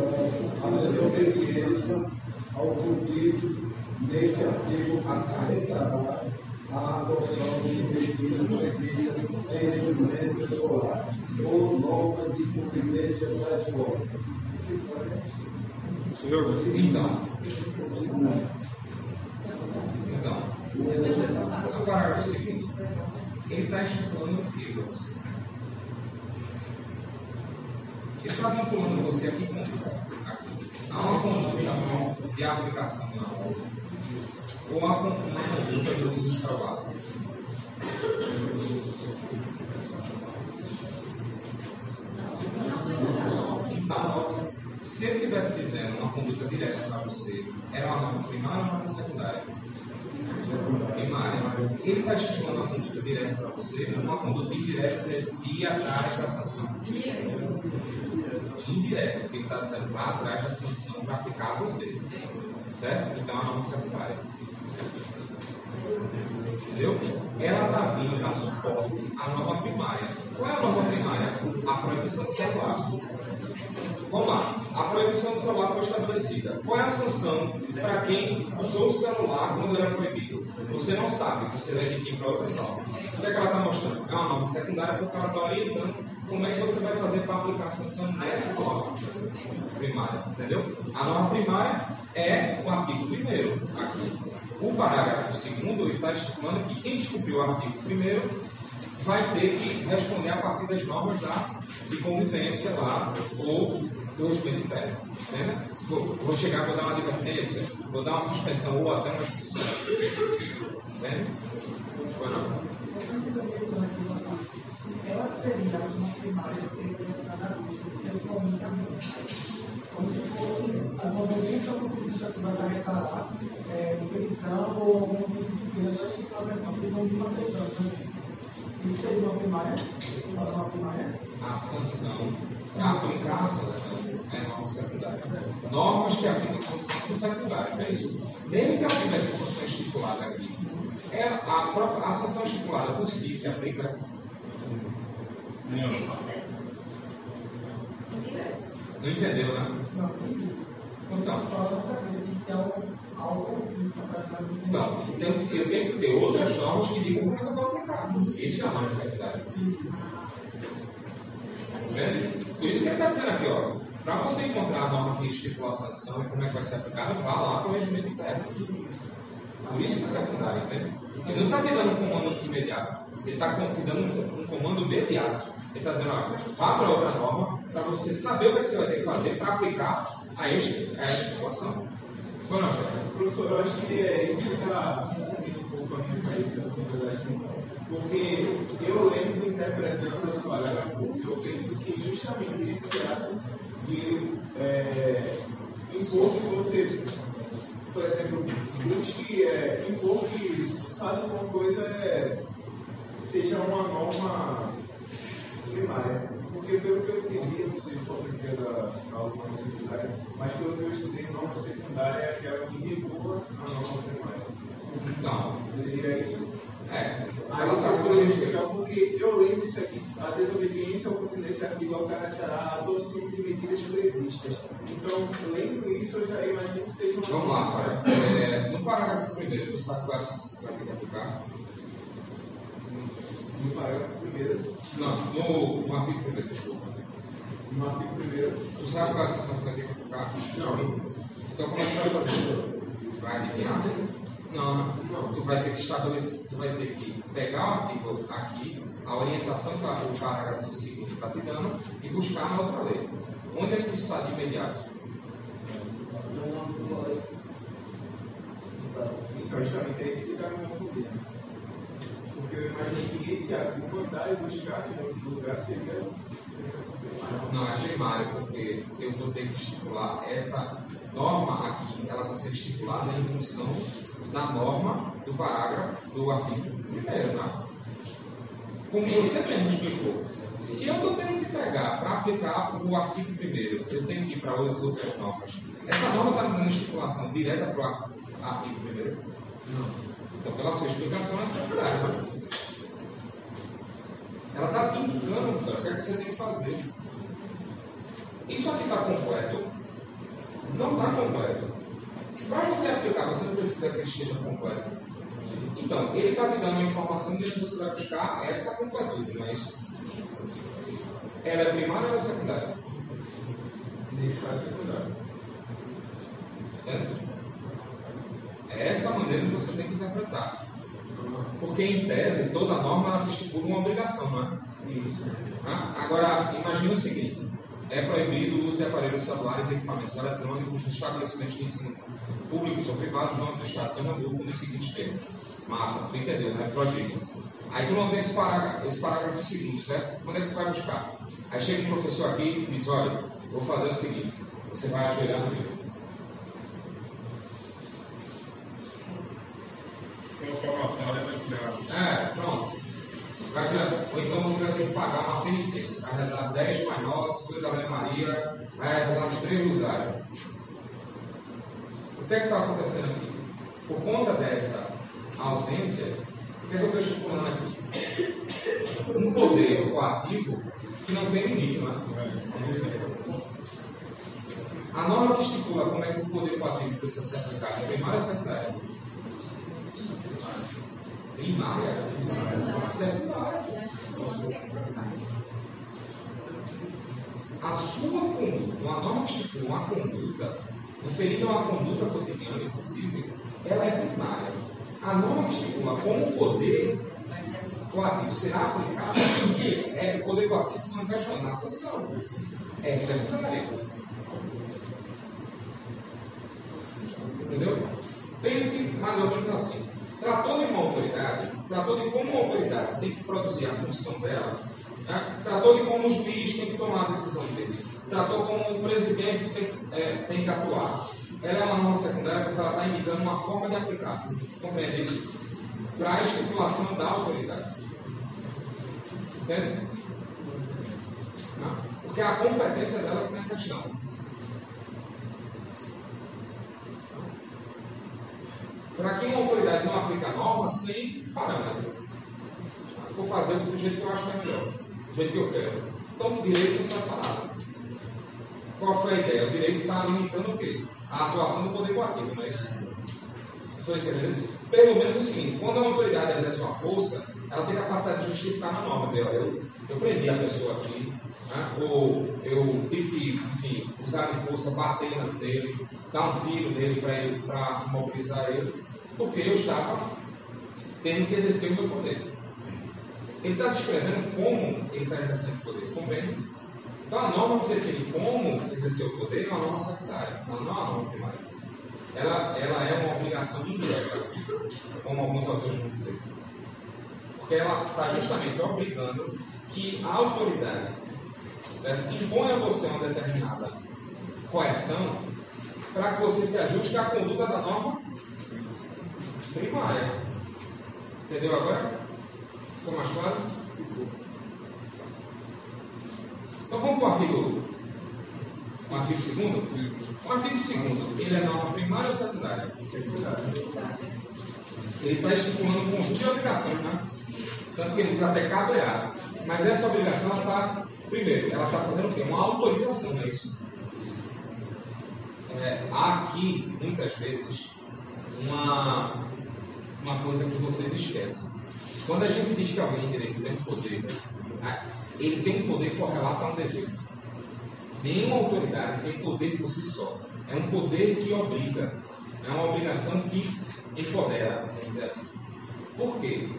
[SPEAKER 5] a desobediência ao cultivo neste artigo acarretará a adoção de medidas previstas em regimento escolar ou normas de convivência da escola.
[SPEAKER 4] Senhor,
[SPEAKER 1] Então, então, o parágrafo seguinte, ele está estipulando o que para você? Ele está vinculando você aqui com aqui. Há uma conduta de aplicação na obra, ou há uma conduta do uso celular. Então, se ele estivesse dizendo uma conduta direta para você, era uma norma primária ou uma norma secundária? Primária. Ele está estipulando uma conduta direta para você, uma conduta indireta de ir atrás da sanção. Indireta, porque ele está dizendo vá atrás da sanção para aplicar a você. Certo? Então é uma secundária. Entendeu? Ela está vindo dar suporte à norma primária. Qual é a norma primária? A proibição de celular. Vamos lá. A proibição do celular foi estabelecida. Qual é a sanção para quem usou o celular quando era proibido? Você não sabe, você vai vir para outra norma. O que, é que ela está mostrando? É uma norma secundária porque ela está orientando como é que você vai fazer para aplicar a sanção nessa norma primária. Entendeu? A norma primária é o artigo 1 aqui. O parágrafo 2 está estipulando que quem descobriu o artigo 1 vai ter que responder a partir das normas da, de convivência lá, ou do respeito interno. Né? Vou, vou chegar, vou dar uma advertência, vou dar uma suspensão ou até uma expulsão. Né?
[SPEAKER 7] Ela seria uma primária pessoalmente a. Como se fosse a desobediência ao constitucional que vai acarretar é, prisão ou algum tipo de pena já estipulada com a prisão de uma pessoa. Então, assim, isso seria uma primária? Para uma primária?
[SPEAKER 1] A sanção, aplicar a sanção é norma secundária. Normas que aplicam a sanção são secundárias, não é isso? Mesmo que ela tivesse sanção estipulada aqui, é a, própria, a sanção estipulada por si se aplica Não entendeu, né?
[SPEAKER 7] Não, entendi.
[SPEAKER 1] Então,
[SPEAKER 7] só não tem que ter algo,
[SPEAKER 1] então eu, tenho, eu tenho que ter outras normas que digam como é que eu vou aplicar. Isso é a norma secundária. Tá vendo? Por isso que ele está dizendo aqui, ó. Para você encontrar a norma que estipula a sanção e como é que vai ser aplicada, vá lá para o regimento interno. Por isso que é secundário, entende? Ele não está te dando um comando imediato. Ele está te dando um, um comando imediato. Ele está dizendo, ó, vá para outra norma para você saber o que você vai ter que fazer para aplicar a, esta situação. Foi não, Jorge?
[SPEAKER 6] Professor, eu acho que é isso que está um pouco a minha cabeça, essa consideração. Porque eu lembro interpretando esse parágrafo, eu penso que justamente esse ato de é, impor que você, por exemplo, busque, é, impor que faça uma coisa, é, seja uma norma primária. Porque pelo que eu entendi, não sei qual é a norma secundária, mas pelo que eu estudei, norma secundária é aquela que regula a norma primária.
[SPEAKER 1] Então,
[SPEAKER 6] Seria isso?
[SPEAKER 1] é.
[SPEAKER 6] Aí só para
[SPEAKER 1] por
[SPEAKER 6] explicar, porque eu lembro isso aqui, a desobediência ao cumprir desse artigo alcançará a adoção de medidas previstas. Então, lendo isso, eu já imagino que seja uma.
[SPEAKER 1] Vamos lá, Fábio. É, no parágrafo primeiro, você sabe qual é a sanção que vai ter que aplicar?
[SPEAKER 6] No parágrafo primeiro,
[SPEAKER 1] Não, no, artigo primeiro, desculpa.
[SPEAKER 6] no artigo primeiro.
[SPEAKER 1] Tu sabe qual é a sanção que vai ter que aplicar?
[SPEAKER 6] Não.
[SPEAKER 1] Então como é que vai fazer? Vai adivinhar? Não, não. Tu vai ter que estabelecer, tu vai ter que pegar o artigo aqui, a orientação que o parágrafo seguinte está te dando e buscar na outra lei. Onde é que isso está de imediato?
[SPEAKER 6] Então, justamente é isso que está me confundindo. Porque eu que ato mandar e seria.
[SPEAKER 1] Não, é primário, porque eu vou ter que estipular essa norma aqui, ela está sendo estipulada em função da norma do parágrafo do artigo primeiro, tá? como você mesmo explicou, se eu estou tendo que pegar para aplicar o artigo primeiro, eu tenho que ir para outras outras normas. Essa norma está me dando estipulação direta para o artigo primeiro? Não. Então, pela sua explicação, é verdade. Ela está te indicando o que, é que você tem que fazer. Isso aqui está completo? Não está completo. Para você aplicar, você não precisa que ele esteja completo. Então, ele está te dando uma informação de onde você vai buscar essa completude, não é isso? Ela é primária ou é secundária?
[SPEAKER 6] Nesse caso, secundário.
[SPEAKER 1] Entende? É essa maneira que você tem que interpretar. Porque, em tese, toda norma estipula uma obrigação, não é?
[SPEAKER 6] Isso.
[SPEAKER 1] Ah, Agora, imagine o seguinte: é proibido o uso de aparelhos celulares e equipamentos eletrônicos nos estabelecimentos de ensino públicos ou privados no âmbito do Estado de Pernambuco nos seguintes termos. Massa, tu entendeu, né? Proibido. Aí tu não tem esse parágrafo, esse parágrafo seguinte, certo? Quando é que tu vai buscar? Aí chega um professor aqui e diz: olha, vou fazer o seguinte: você vai ajoelhar no livro.
[SPEAKER 4] É o palmatório, né? que é
[SPEAKER 1] pronto. Vai ver- Ou então você vai ter que pagar uma penitência. Vai rezar 10 Pai Nosso, depois Ave Maria, vai rezar uns 3 rosários. O que é que está acontecendo aqui? Por conta dessa ausência, o que é que eu estou estipulando aqui? Um poder coativo que não tem limite, né? A norma que estipula como é que o poder coativo precisa ser aplicado é primária ou secundária? Primária? Secundária. A sua conduta, uma norma estipula uma conduta, referida a uma conduta cotidiana, inclusive, ela é primária. A norma que estipula como poder coativo será aplicado, porque é, o poder coativo se manifesta na sanção. É secundária. Entendeu? Pense mais ou menos assim. Tratou de uma autoridade, tratou de como uma autoridade tem que produzir a função dela, né? tratou de como o juiz tem que tomar a decisão dele, tratou como o presidente tem, é, tem que atuar. Ela é uma norma secundária porque ela está indicando uma forma de aplicar. Compreende isso? Para a estipulação da autoridade. Entende? Não? Porque a competência dela que não é questão. Para que uma autoridade não aplica a norma sem parâmetro. Vou fazer do jeito que eu acho que é melhor, do jeito que eu quero. Então, o direito não serve para nada. Qual foi a ideia? O direito está limitando o quê? A atuação do poder coativo, não é isso? Eu entendi? Pelo menos seguinte: quando a autoridade exerce uma força, ela tem capacidade de justificar na norma, dizer, olha, eu, eu prendi a pessoa aqui, né? ou eu tive que, enfim, usar de força, bater dele, dar um tiro nele para para mobilizar ele, porque eu estava tendo que exercer o meu poder. Ele está descrevendo como ele está exercendo o poder, compreende? Então a norma que define como exercer o poder é uma norma secundária, não é uma norma primária. Ela, ela é uma obrigação indireta, como alguns autores vão dizer. Porque ela está justamente obrigando que a autoridade certo? impõe a você uma determinada coerção para que você se ajuste à conduta da norma primária. Entendeu agora? Ficou mais claro? Então vamos para o artigo. O artigo segundo? O artigo segundo, ele é norma primária ou secundária? Ele está estipulando um conjunto de obrigações, né? Tanto que ele diz até cabrear. Mas essa obrigação está, primeiro, ela está fazendo o quê? Uma autorização, não é isso? É, há aqui, muitas vezes, uma, uma coisa que vocês esquecem. Quando a gente diz que alguém em direito tem poder, ah, ele tem um poder correlato a um dever. Nenhuma autoridade tem poder por si só. É um poder que obriga. É uma obrigação que empodera, vamos dizer assim. Por quê?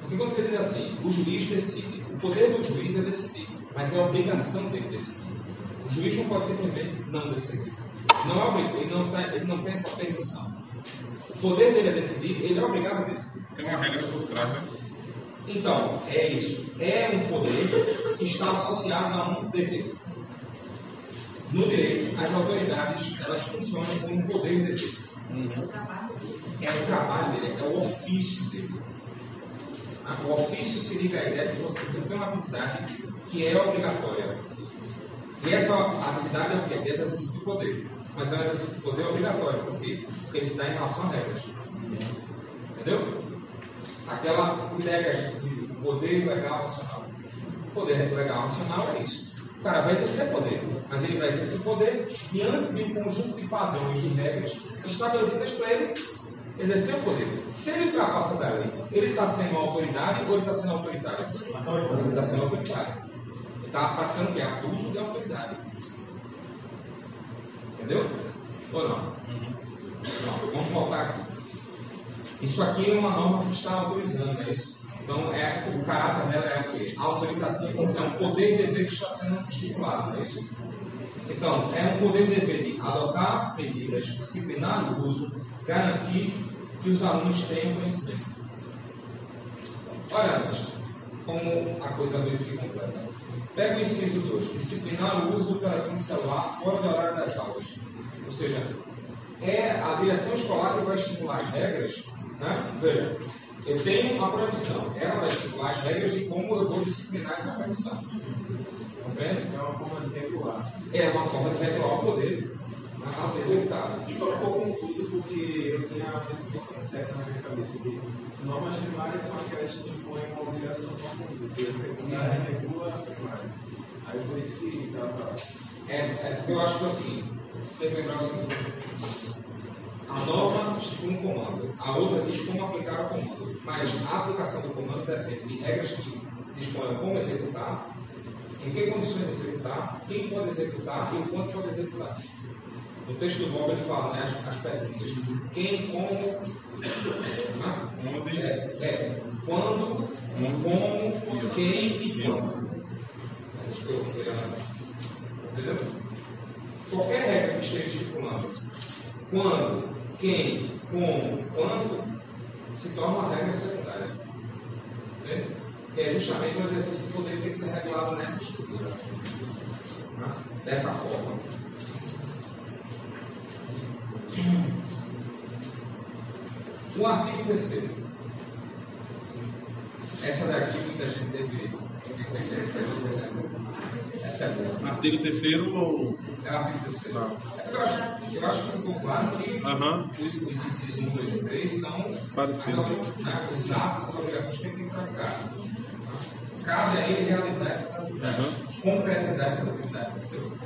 [SPEAKER 1] Porque quando você diz assim, o juiz decide. O poder do juiz é decidir, mas é a obrigação dele decidir. O juiz não pode simplesmente não decidir. Não é obrigado, ele não, tá- ele não tem essa permissão. O poder dele é decidir, ele é obrigado a decidir.
[SPEAKER 4] Tem uma regra por trás, né?
[SPEAKER 1] Então, é isso. É um poder que está associado a um dever. No direito, as autoridades elas funcionam como um poder.
[SPEAKER 3] O dele.
[SPEAKER 1] É o trabalho dele, é o ofício dele. O ofício se liga à ideia de você desempenhar uma atividade que é obrigatória. E essa atividade é o quê? É exercício de poder. Mas é um exercício de poder obrigatório. Por quê? Porque ele se dá em relação a regras. Entendeu? Aquela ideia que a gente viu, poder legal nacional. Poder legal nacional é isso. Cara vai exercer poder, mas ele vai exercer poder diante de um conjunto de padrões, de regras estabelecidas para ele exercer o poder. Se ele ultrapassa da lei, ele está sendo autoridade ou ele está sendo autoritário? Ele está sendo autoritário. Ele está praticando o quê? Abuso de autoridade. Entendeu? Ou não? Não, vamos voltar aqui. Isso aqui é uma norma que está autorizando, é isso? Então, é, o caráter dela é o quê? Autoritativo. É um poder e dever que está sendo estipulado, não é isso? Então, é um poder e dever de adotar medidas, disciplinar o uso, garantir que os alunos tenham conhecimento. Olha, como a coisa veio se completa. Pega o inciso 2, disciplinar o uso do telefone celular fora do horário das aulas. Ou seja, é a direção escolar que vai estimular as regras. Né? Veja, eu tenho a proibição, ela vai estimular as regras de como eu vou disciplinar essa proibição. Vendo?
[SPEAKER 6] É uma forma de regular.
[SPEAKER 1] É uma forma de regular o poder a ser executado.
[SPEAKER 6] Só ficou confuso porque eu tinha a definição certa na minha cabeça de normas primárias são aquelas que impõem uma obrigação de uma conduta, e a secundária regula a primária. Aí por isso que estava.
[SPEAKER 1] É, é porque eu acho que é o seguinte, você tem que lembrar o seguinte. A norma estipula um comando, a outra diz como aplicar o comando, mas a aplicação do comando depende de regras que disponham como executar, em que condições executar, quem pode executar e o quanto pode executar. No texto do Bob ele fala, né, as, as perguntas. Quem, como, né?
[SPEAKER 4] Onde?
[SPEAKER 1] É, é, quando, como, quem e quando. Entendeu? Qualquer regra que esteja estipulando quando, quem, como, quanto, se torna uma regra secundária. Entendeu? Que é justamente o exercício do poder que tem que ser regulado nessa estrutura. Né? Dessa forma. O artigo terceiro. Essa daqui muita gente teve. É.
[SPEAKER 4] Artigo 3 ou.
[SPEAKER 1] É artigo terceiro.
[SPEAKER 4] Tá.
[SPEAKER 1] É porque eu acho, eu acho que ficou claro que
[SPEAKER 4] Aham.
[SPEAKER 1] os, os incisos 1, 2 e 3 são
[SPEAKER 4] Parecido.
[SPEAKER 1] as, né, os atos, as obrigações que ele tem que praticar. Cabe a ele realizar essa atividade,
[SPEAKER 4] Aham.
[SPEAKER 1] concretizar essa atividade. entendeu?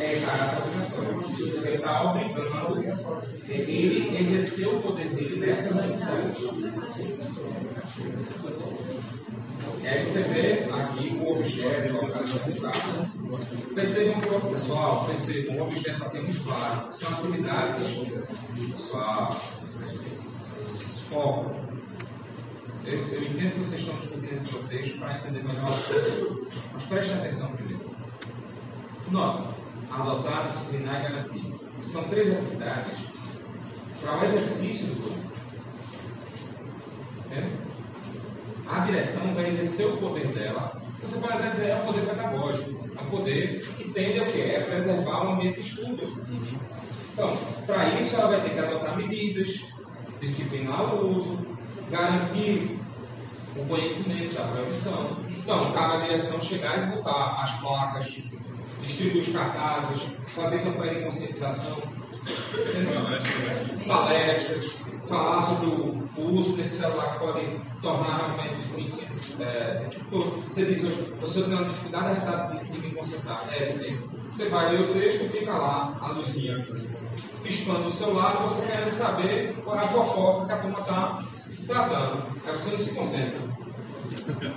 [SPEAKER 1] É caráter obrigatório. Ele está obrigando ele exercer o poder dele nessa atividade. E aí você vê aqui o objeto, a localização dados. Percebam, que, pessoal, percebam, o objeto aqui é muito claro. São atividades, pessoal, foco. Eu, eu entendo que vocês estão discutindo entre vocês para entender melhor. Mas prestem atenção primeiro. Note, adotar, disciplinar e garantir. São três atividades para o exercício do poder. Entende? A direção vai exercer o poder dela. Você pode até dizer, é um poder pedagógico. É um poder que tende a quê? É preservar o ambiente de estudo. Então, para isso ela vai ter que adotar medidas, disciplinar o uso, garantir o conhecimento da proibição. Então, cabe à direção chegar e botar as placas, distribuir os cartazes, fazer campanha de conscientização, palestras, falar sobre o, o uso desse celular que pode tornar realmente o ensino. É, você diz hoje, você tem uma dificuldade de, de, de me concentrar, é evidente. Você vai ler o texto fica lá a luzinha piscando o celular você querendo saber qual é a fofoca que a turma está tratando. Aí você não se concentra.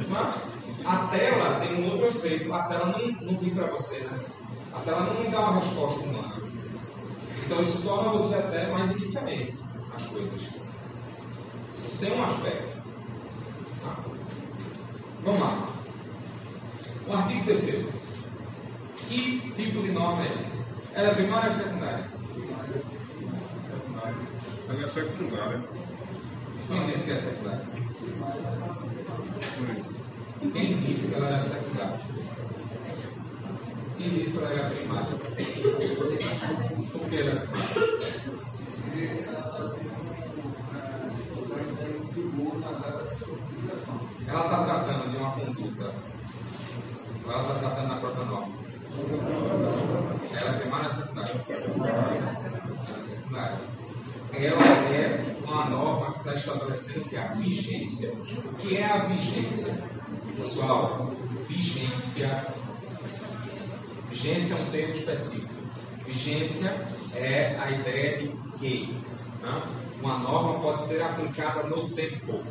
[SPEAKER 1] Mas a tela tem um outro efeito. A tela não, não vem para você, né? A tela não dá uma resposta humana. Então isso torna você até mais indiferente às coisas. Isso tem um aspecto. Tá? Vamos lá. O artigo terceiro. Que tipo de norma é esse? Ela é primária ou secundária?
[SPEAKER 4] Ela é secundária.
[SPEAKER 1] Quem disse que é secundária? Quem disse que ela era secundária? Quem disse que ela era primária? Por que ela primária?
[SPEAKER 5] Ela está
[SPEAKER 1] tratando de uma conduta. ou Ela está tratando da própria norma. Ela é primária ou secundária? Ela é uma norma que está estabelecendo que a vigência. O que é a vigência? Pessoal, vigência. Vigência é um termo específico. Vigência é a ideia de que né, uma norma pode ser aplicada no tempo.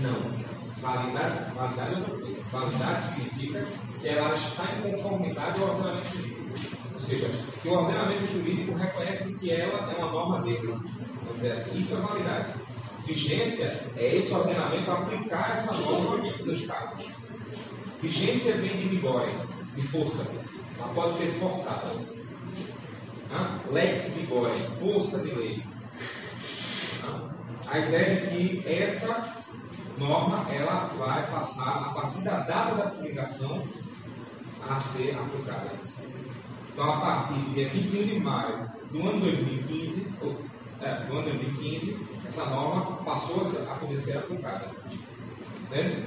[SPEAKER 1] Não. Validade, validade é outra coisa. Validade significa que ela está em conformidade ao ordenamento jurídico. Ou seja, que o ordenamento jurídico reconhece que ela é uma norma dele. Vamos dizer assim, isso é validade. Vigência é esse ordenamento aplicar essa norma nos casos. Vigência vem de vigore, de força. Ela pode ser forçada. Hã? Lex vigore, força de lei. A ideia é que essa norma ela vai passar, a partir da data da publicação, a ser aplicada. Então, a partir do dia 21 de maio do ano 2015, ou, é, do ano 2015, essa norma passou a, ser, a poder ser aplicada. Entende?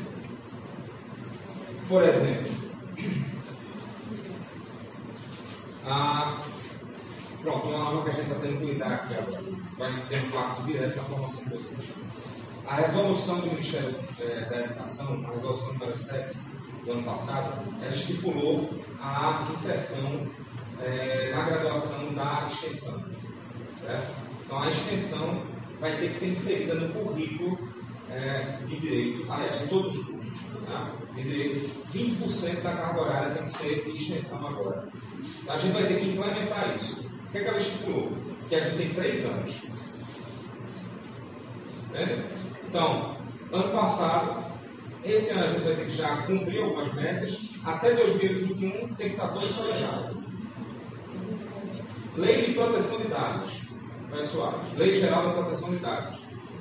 [SPEAKER 1] Por exemplo, a, pronto, uma norma que a gente está tendo que lidar aqui agora. Vai ter um impacto direto na formação docente. A resolução do Ministério eh, da Educação, a resolução número 7 do ano passado, ela estipulou a inserção eh, na graduação da extensão. certo? Então, a extensão vai ter que ser inserida no currículo eh, de direito, aliás, de todos os cursos. Né? Direito, 20% da carga horária tem que ser de extensão agora. A gente vai ter que implementar isso. O que, é que ela estipulou? Que a gente tem três anos. Entende? Então, ano passado, esse ano a gente vai ter que já cumprir algumas metas, até 2021 tem que estar todo planejado. Lei de proteção de dados, pessoal. Lei Geral de Proteção de Dados.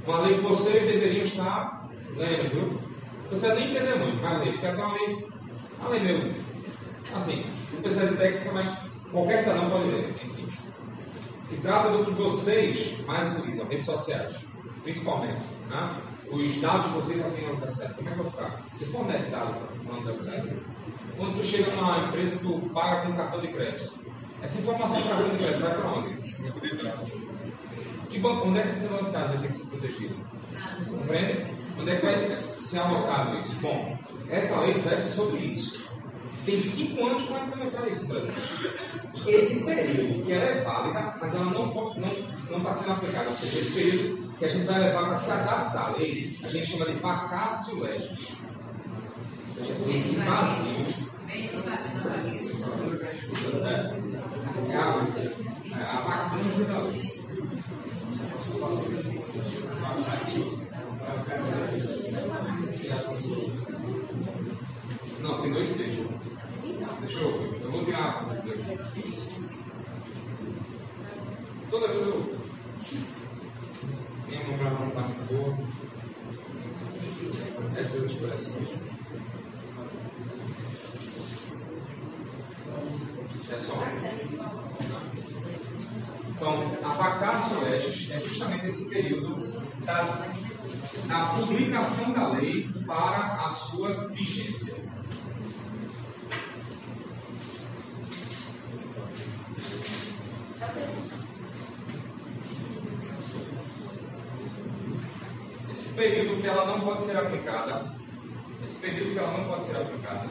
[SPEAKER 1] Uma lei que vocês deveriam estar lendo, viu? Você nem entender muito, mas ler, porque é uma lei, uma lei meu. Assim, não precisa de técnica, mas qualquer cidadão pode ler, enfim. Que trata do que vocês mais utilizam, redes sociais principalmente. Né? Os dados que vocês aqui na universidade, como é que vai ficar? Você fornece dados para a universidade? Quando tu chega numa empresa, tu paga com cartão de crédito. Essa informação do cartão de crédito vai para onde? Que banco, onde é que esse negócio de dados vai ter que ser protegido? Compreende? Onde é que vai ser alocado isso? Bom, essa lei versa sobre isso. Tem cinco anos para implementar isso no Brasil. Esse período que ela é válida, mas ela não está não, não tá sendo aplicada. Ou seja, esse período que a gente vai levar para se adaptar à lei, a gente chama de vacácio legis. Ou seja, esse vazio. É a, é a vacância da lei. Não, tem dois sejos. Deixa eu ver. Eu vou tirar a dúvida aqui. Toda vez eu. Minha mão já não está muito boa. Essa eu expresso mesmo. É só. Então, a vacácio legis é justamente esse período da, da publicação da lei para a sua vigência. Esse período que ela não pode ser aplicada, esse período que ela não pode ser aplicada,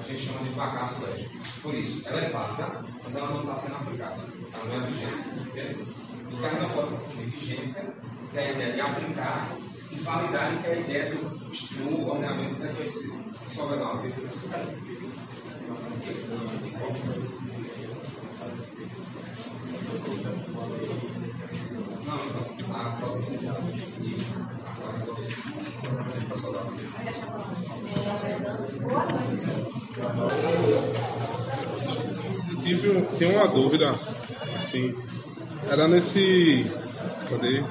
[SPEAKER 1] a gente chama de vacácio legis. Por isso, ela é válida, mas ela não está sendo aplicada. Ela não é vigente. Os caras não podem confundir vigência, que é a ideia de aplicar, e validade, que é a ideia do, do ordenamento reconhecido. Só vai dar uma vez para você. Não, então, a proteção de dados e a resolução.
[SPEAKER 4] Eu tive tinha uma dúvida, assim, era nesse, cadê?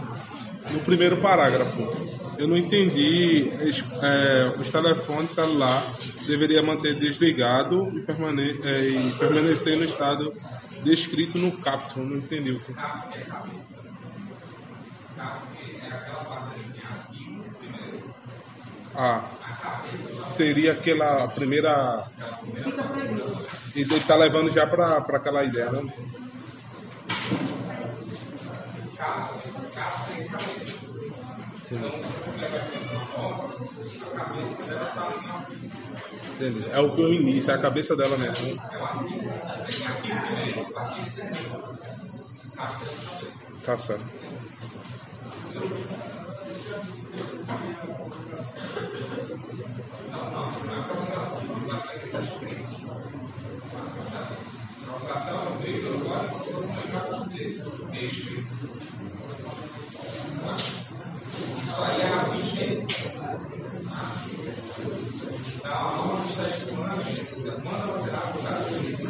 [SPEAKER 4] No primeiro parágrafo. Eu não entendi, é, os telefones celular deveria manter desligado e, permane é, e permanecer no estado descrito no capítulo, não entendi o que.
[SPEAKER 1] É aquela parte que A
[SPEAKER 4] seria aquela primeira. Ele tá levando já pra aquela ideia, né?
[SPEAKER 1] está arquivo.
[SPEAKER 4] Entendi. É o que o início, é a cabeça dela mesmo.
[SPEAKER 1] É o arquivo. Tem arquivo primeiro, arquivo segundo. Cap é a cabeça.
[SPEAKER 4] Tá certo.
[SPEAKER 1] Não, não, não é prolongação. Prolongação é que está escrito. Prolongação é o meio agora, eu você. É escrito. Tá? Isso aí é a vigência. Tá? Então, a norma que está escrito na vigência. Quando ela será aplicada, a vigência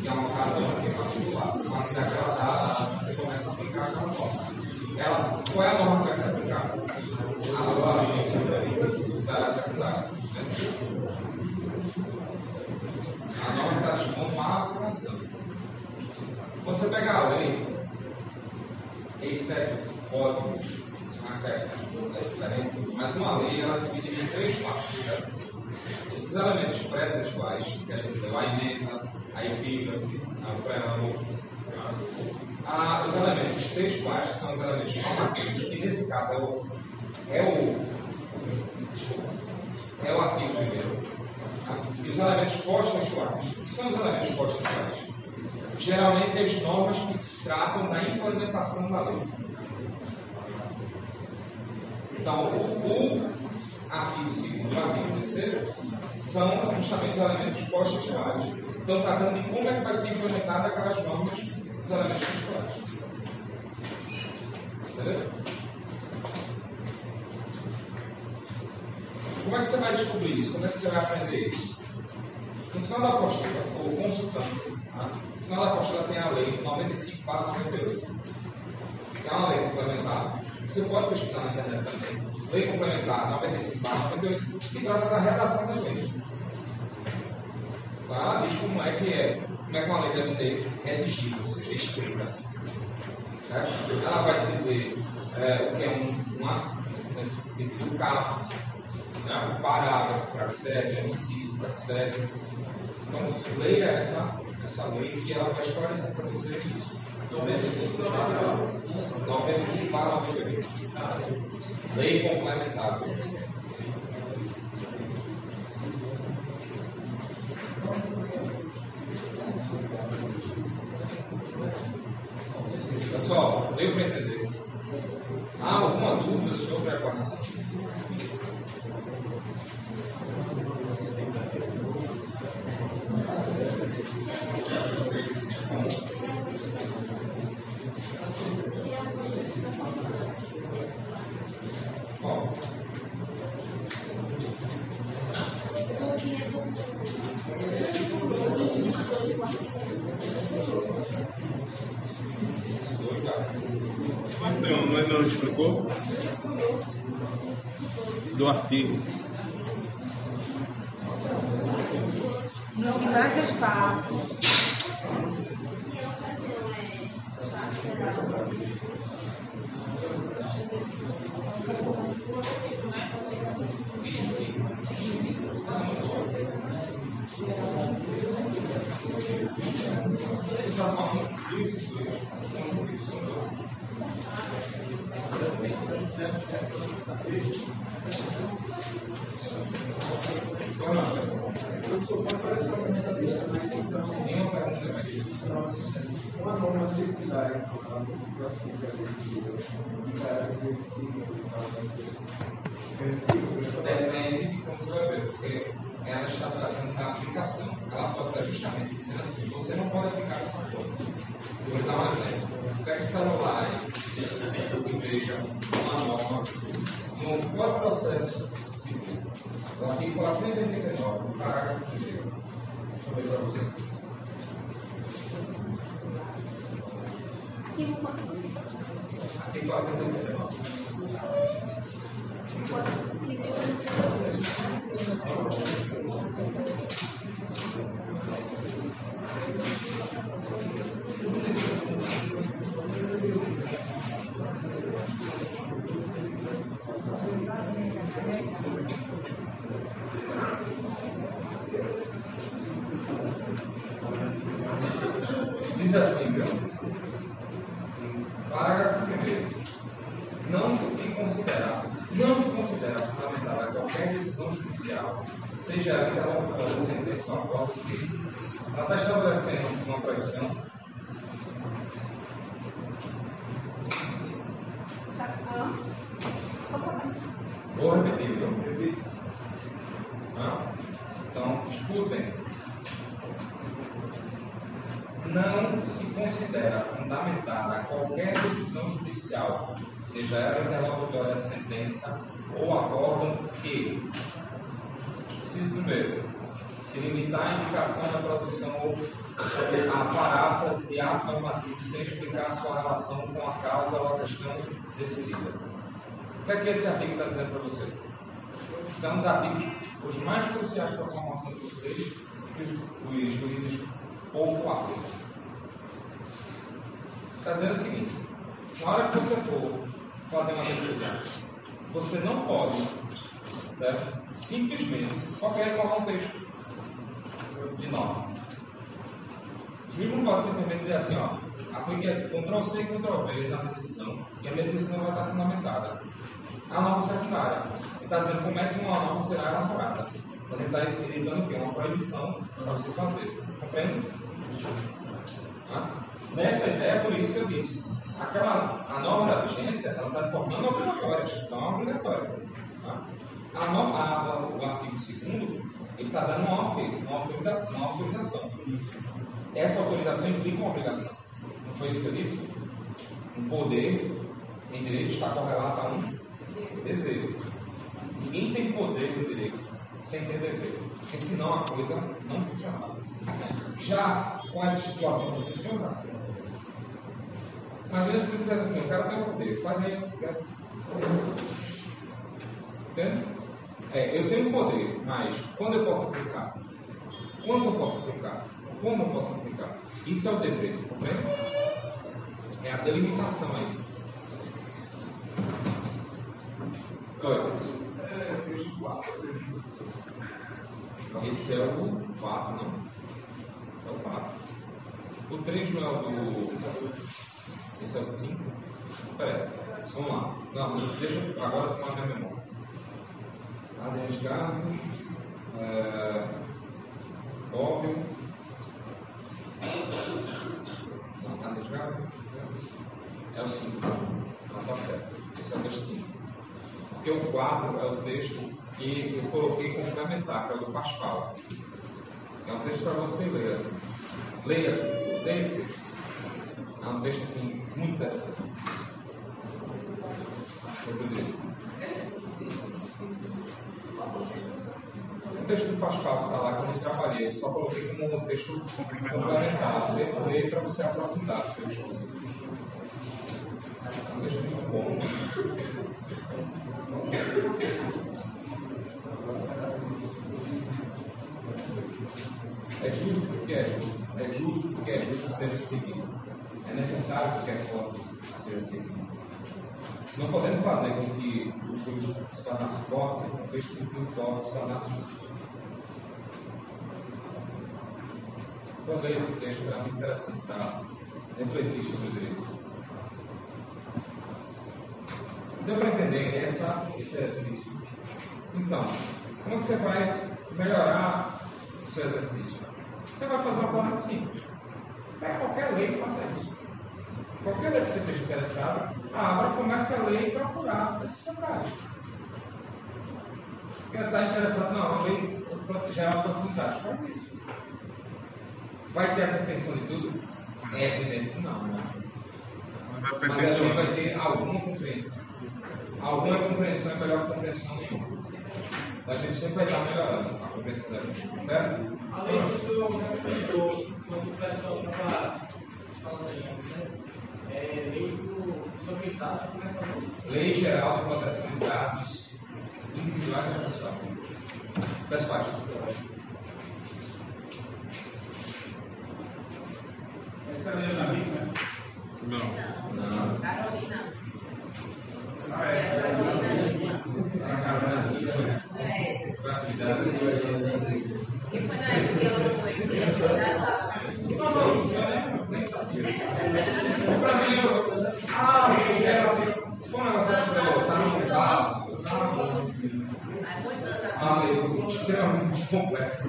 [SPEAKER 1] que é uma ocasião que é particular. A partir daquela data, você começa a aplicar aquela norma. Ela, qual é a norma que vai ser aplicada? A lei da área secundária. A norma está dispondo a aplicação. Quando você pegar a lei, exceto códigos, até é diferente, mas uma lei ela é dividida em três partes. Certo? Esses elementos pré-textuais, que a gente deu a emenda, a epígrafe, o preâmbulo, ah, os elementos textuais, que são os elementos normativos, que nesse caso é o, é o, desculpa, é o artigo primeiro, tá? e os elementos pós-textuais. Que são os elementos pós-textuais? Geralmente as normas que tratam da implementação da lei. Então, o, o artigo 2 e o artigo 3 são justamente os elementos pós-textuais. Então, tratando de como é que vai ser implementada aquelas normas dos elementos textuais. Entendeu? Como é que você vai descobrir isso? Como é que você vai aprender isso? No final da apostila, o consultante, tá? Final da apostila tem a lei 95 para 98. Que é uma lei complementar. Você pode pesquisar na internet também. Lei complementar 95 para 98, que trata da redação das leis. Lá diz como é que é, como é que uma lei deve ser redigida, ou seja, escrita. Certo? Ela vai dizer é, o que é um, um ato, nesse sentido, o caput, né? o parágrafo para que serve, o inciso para que serve. Então, leia essa, essa lei que ela vai esclarecer para você isso. 95 95 para 98. Lei complementar. Pessoal, deu para entender? Há alguma dúvida sobre a equação?
[SPEAKER 4] Então, mas não explicou? Do artigo.
[SPEAKER 3] Nos que mais espaço.
[SPEAKER 1] Ele
[SPEAKER 2] Uma norma ela se classifica em caráter versículo,
[SPEAKER 1] Depende de como você vai ver, porque ela está trazendo da aplicação. Ela pode estar justamente dizendo assim: você não pode aplicar dessa forma. Vou dar um exemplo. Pega o celular e veja uma norma no próprio processo. O artigo 489, no parágrafo 1. Deixa eu ver para você. Artigo 489. Diz assim, viu? Parágrafo 1 Não se considera, não se considera fundamentada qualquer decisão judicial, seja ela interlocutória, sentença ou acordo que ela está estabelecendo uma proibição. Vou repetir, viu? Tá? Então, escutem não se considera fundamentada qualquer decisão judicial, seja ela interlocutória, sentença ou acórdão que, inciso primeiro, se limitar à indicação da produção ou a paráfrase de ato normativo sem explicar sua relação com a causa ou a questão decidida. O que é que esse artigo está dizendo para você? São os artigos os mais cruciais para a formação de vocês que os, os juízes pouco aplicam. Está dizendo o seguinte: na hora que você for fazer uma decisão, você não pode, certo? Simplesmente qualquer colar um texto de norma. O juiz não pode simplesmente dizer assim, ó, aplique Ctrl-C e Ctrl-V na decisão e a minha decisão vai estar fundamentada. A norma secundária. Ele está dizendo como é que uma norma será elaborada. Mas ele está dando o quê? Uma proibição para você fazer. Compreende? Tá? Nessa ideia, por isso que eu disse. Aquela, a norma da vigência, ela está tornando obrigatória. Então, é obrigatória. Tá? A norma, a, o artigo 2 ele está dando uma, uma, uma autorização. Essa autorização implica uma obrigação. Não foi isso que eu disse? Um poder em direito está correlato a um dever. Ninguém tem poder no direito sem ter dever. Porque senão a coisa não funcionava. Já com essa situação não funciona. Às vezes você diz assim, o cara tem poder, faz aí. Entende? É, eu tenho poder, mas quando eu posso aplicar? Quando eu posso aplicar? Como eu posso aplicar? Isso é o dever, compreende? É a delimitação aí. Oi. Esse é o 4, não? É o 4. O 3 não é o do. Esse é o 5? Peraí, vamos lá. Não, deixa eu agora tomar minha memória. Adriano Carlos, é, Óbvio. Não, Adriano Carlos. É o 5. Não, tá certo. Esse é o texto 5. Porque o 4 é o texto que eu coloquei complementar, que é o do Pascal. É um texto para você ler assim. Leia, esse texto. É um texto assim, muito interessante. O texto do Pascal que está lá, quando eu trabalhei, eu só coloquei como um texto complementar. Você lê para você aprofundar seu estudo. É um texto muito bom. É justo porque é justo. É justo porque é justo ser seguido. É necessário porque é forte ser seguido. Não podemos fazer com que o justo se tornasse forte, com que o forte se tornasse justo. Quando eu leio esse texto, é muito interessante para refletir sobre o. Deu para entender essa, esse exercício? Então, como você vai melhorar o seu exercício? Você vai fazer uma forma simples. Pega qualquer lei e faça isso. Qualquer lei que você esteja interessado, abra, comece a ler e procurar esses prática. Quem está interessado, não, lei geral porcentagem, faz isso. Vai ter a compreensão de tudo? É evidente que não, né? vai mas a gente vai ter alguma compreensão. Alguma compreensão é melhor que compreensão nenhuma. A gente sempre vai estar melhorando a compreensão da gente, certo?
[SPEAKER 8] Além disso, quando o pessoal estava falando aí, né? é, lei do, sobre dados, como é que é
[SPEAKER 1] Lei Geral de Proteção de Dados Individuais e Pessoal. Pessoal,
[SPEAKER 6] Essa é a lei da né?
[SPEAKER 4] Não.
[SPEAKER 1] Não.
[SPEAKER 3] Carolina.
[SPEAKER 6] Ah,
[SPEAKER 3] É,
[SPEAKER 6] é.
[SPEAKER 3] Carolina.
[SPEAKER 1] Carolina
[SPEAKER 3] É. E foi na.
[SPEAKER 1] Ah, um. Ah, complexo.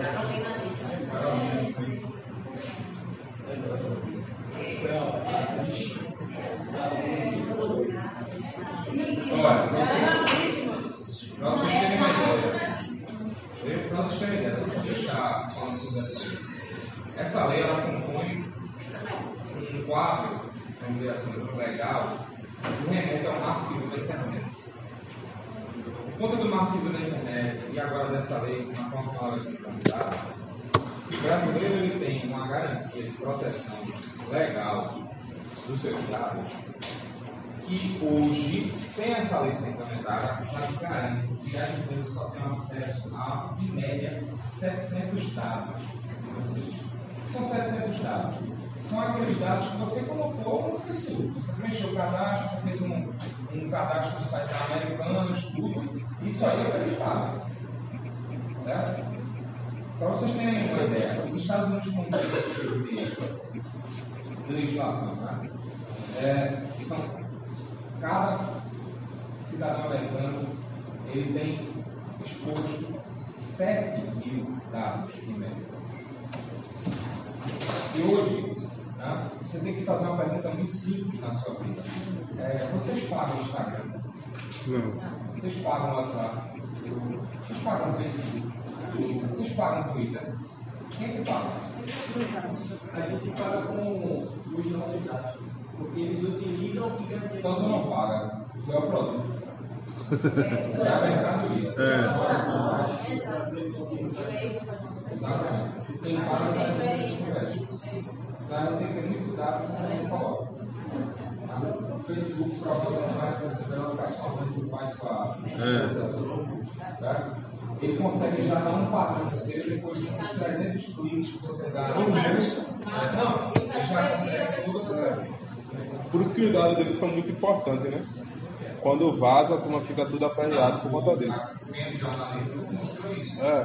[SPEAKER 3] Carolina disse.
[SPEAKER 1] Olha, vocês, terem uma ideia. Terem uma ideia, falando sobre essa lei. Essa lei, ela compõe um quadro, vamos dizer assim, legal, que remete ao marco civil da internet. Por conta do marco civil da internet e agora dessa lei, na qual ela vai ser implementada, o brasileiro ele tem uma garantia de proteção legal dos seus dados que hoje, sem essa lei ser implementada, já te garante que as empresas só têm acesso a, em média, 700 dados. Que são 700 dados? São aqueles dados que você colocou no Facebook. Você preencheu o cadastro, você fez um, um cadastro no site da Americanos, tudo. Isso aí é o que eles sabem. Certo? Para vocês terem uma ideia, os Estados Unidos como tem esse de, legislação, né? É, são cada cidadão americano ele tem exposto 7 mil dados em média. E hoje, né, você tem que se fazer uma pergunta muito simples na sua vida. É, vocês pagam o Instagram?
[SPEAKER 4] Não.
[SPEAKER 1] Vocês pagam o WhatsApp? Vocês pagam o Facebook? Vocês pagam o Twitter? Quem que paga?
[SPEAKER 8] A gente paga com os nossos dados. Porque eles utilizam e ganham.
[SPEAKER 1] Então tu não paga. É o produto. Tu é a mercadoria. Exatamente. Quem paga são as empresas que investem. Então tem que ter muito cuidado com o que coloca. Tá? O Facebook provavelmente vai se você colocar sua mãe, seu pai, sua certo? Ele consegue já dar um padrão seu depois de uns 300 cliques que você dá.
[SPEAKER 4] Menos.
[SPEAKER 1] É, Não, ele já consegue tudo. é.
[SPEAKER 4] Por isso que os dados deles são muito importantes, né? Quando vaza, a turma fica tudo aperreada por conta
[SPEAKER 1] mostrou isso.
[SPEAKER 4] É.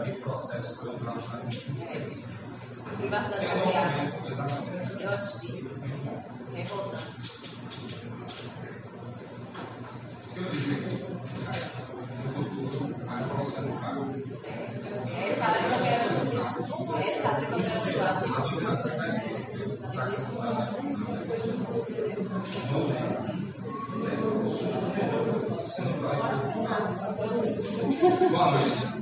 [SPEAKER 3] Privacidade familiar.
[SPEAKER 1] Exatamente.
[SPEAKER 3] Eu assisti. Revoltante.
[SPEAKER 1] Isso que eu disse aqui.
[SPEAKER 3] Boa noite.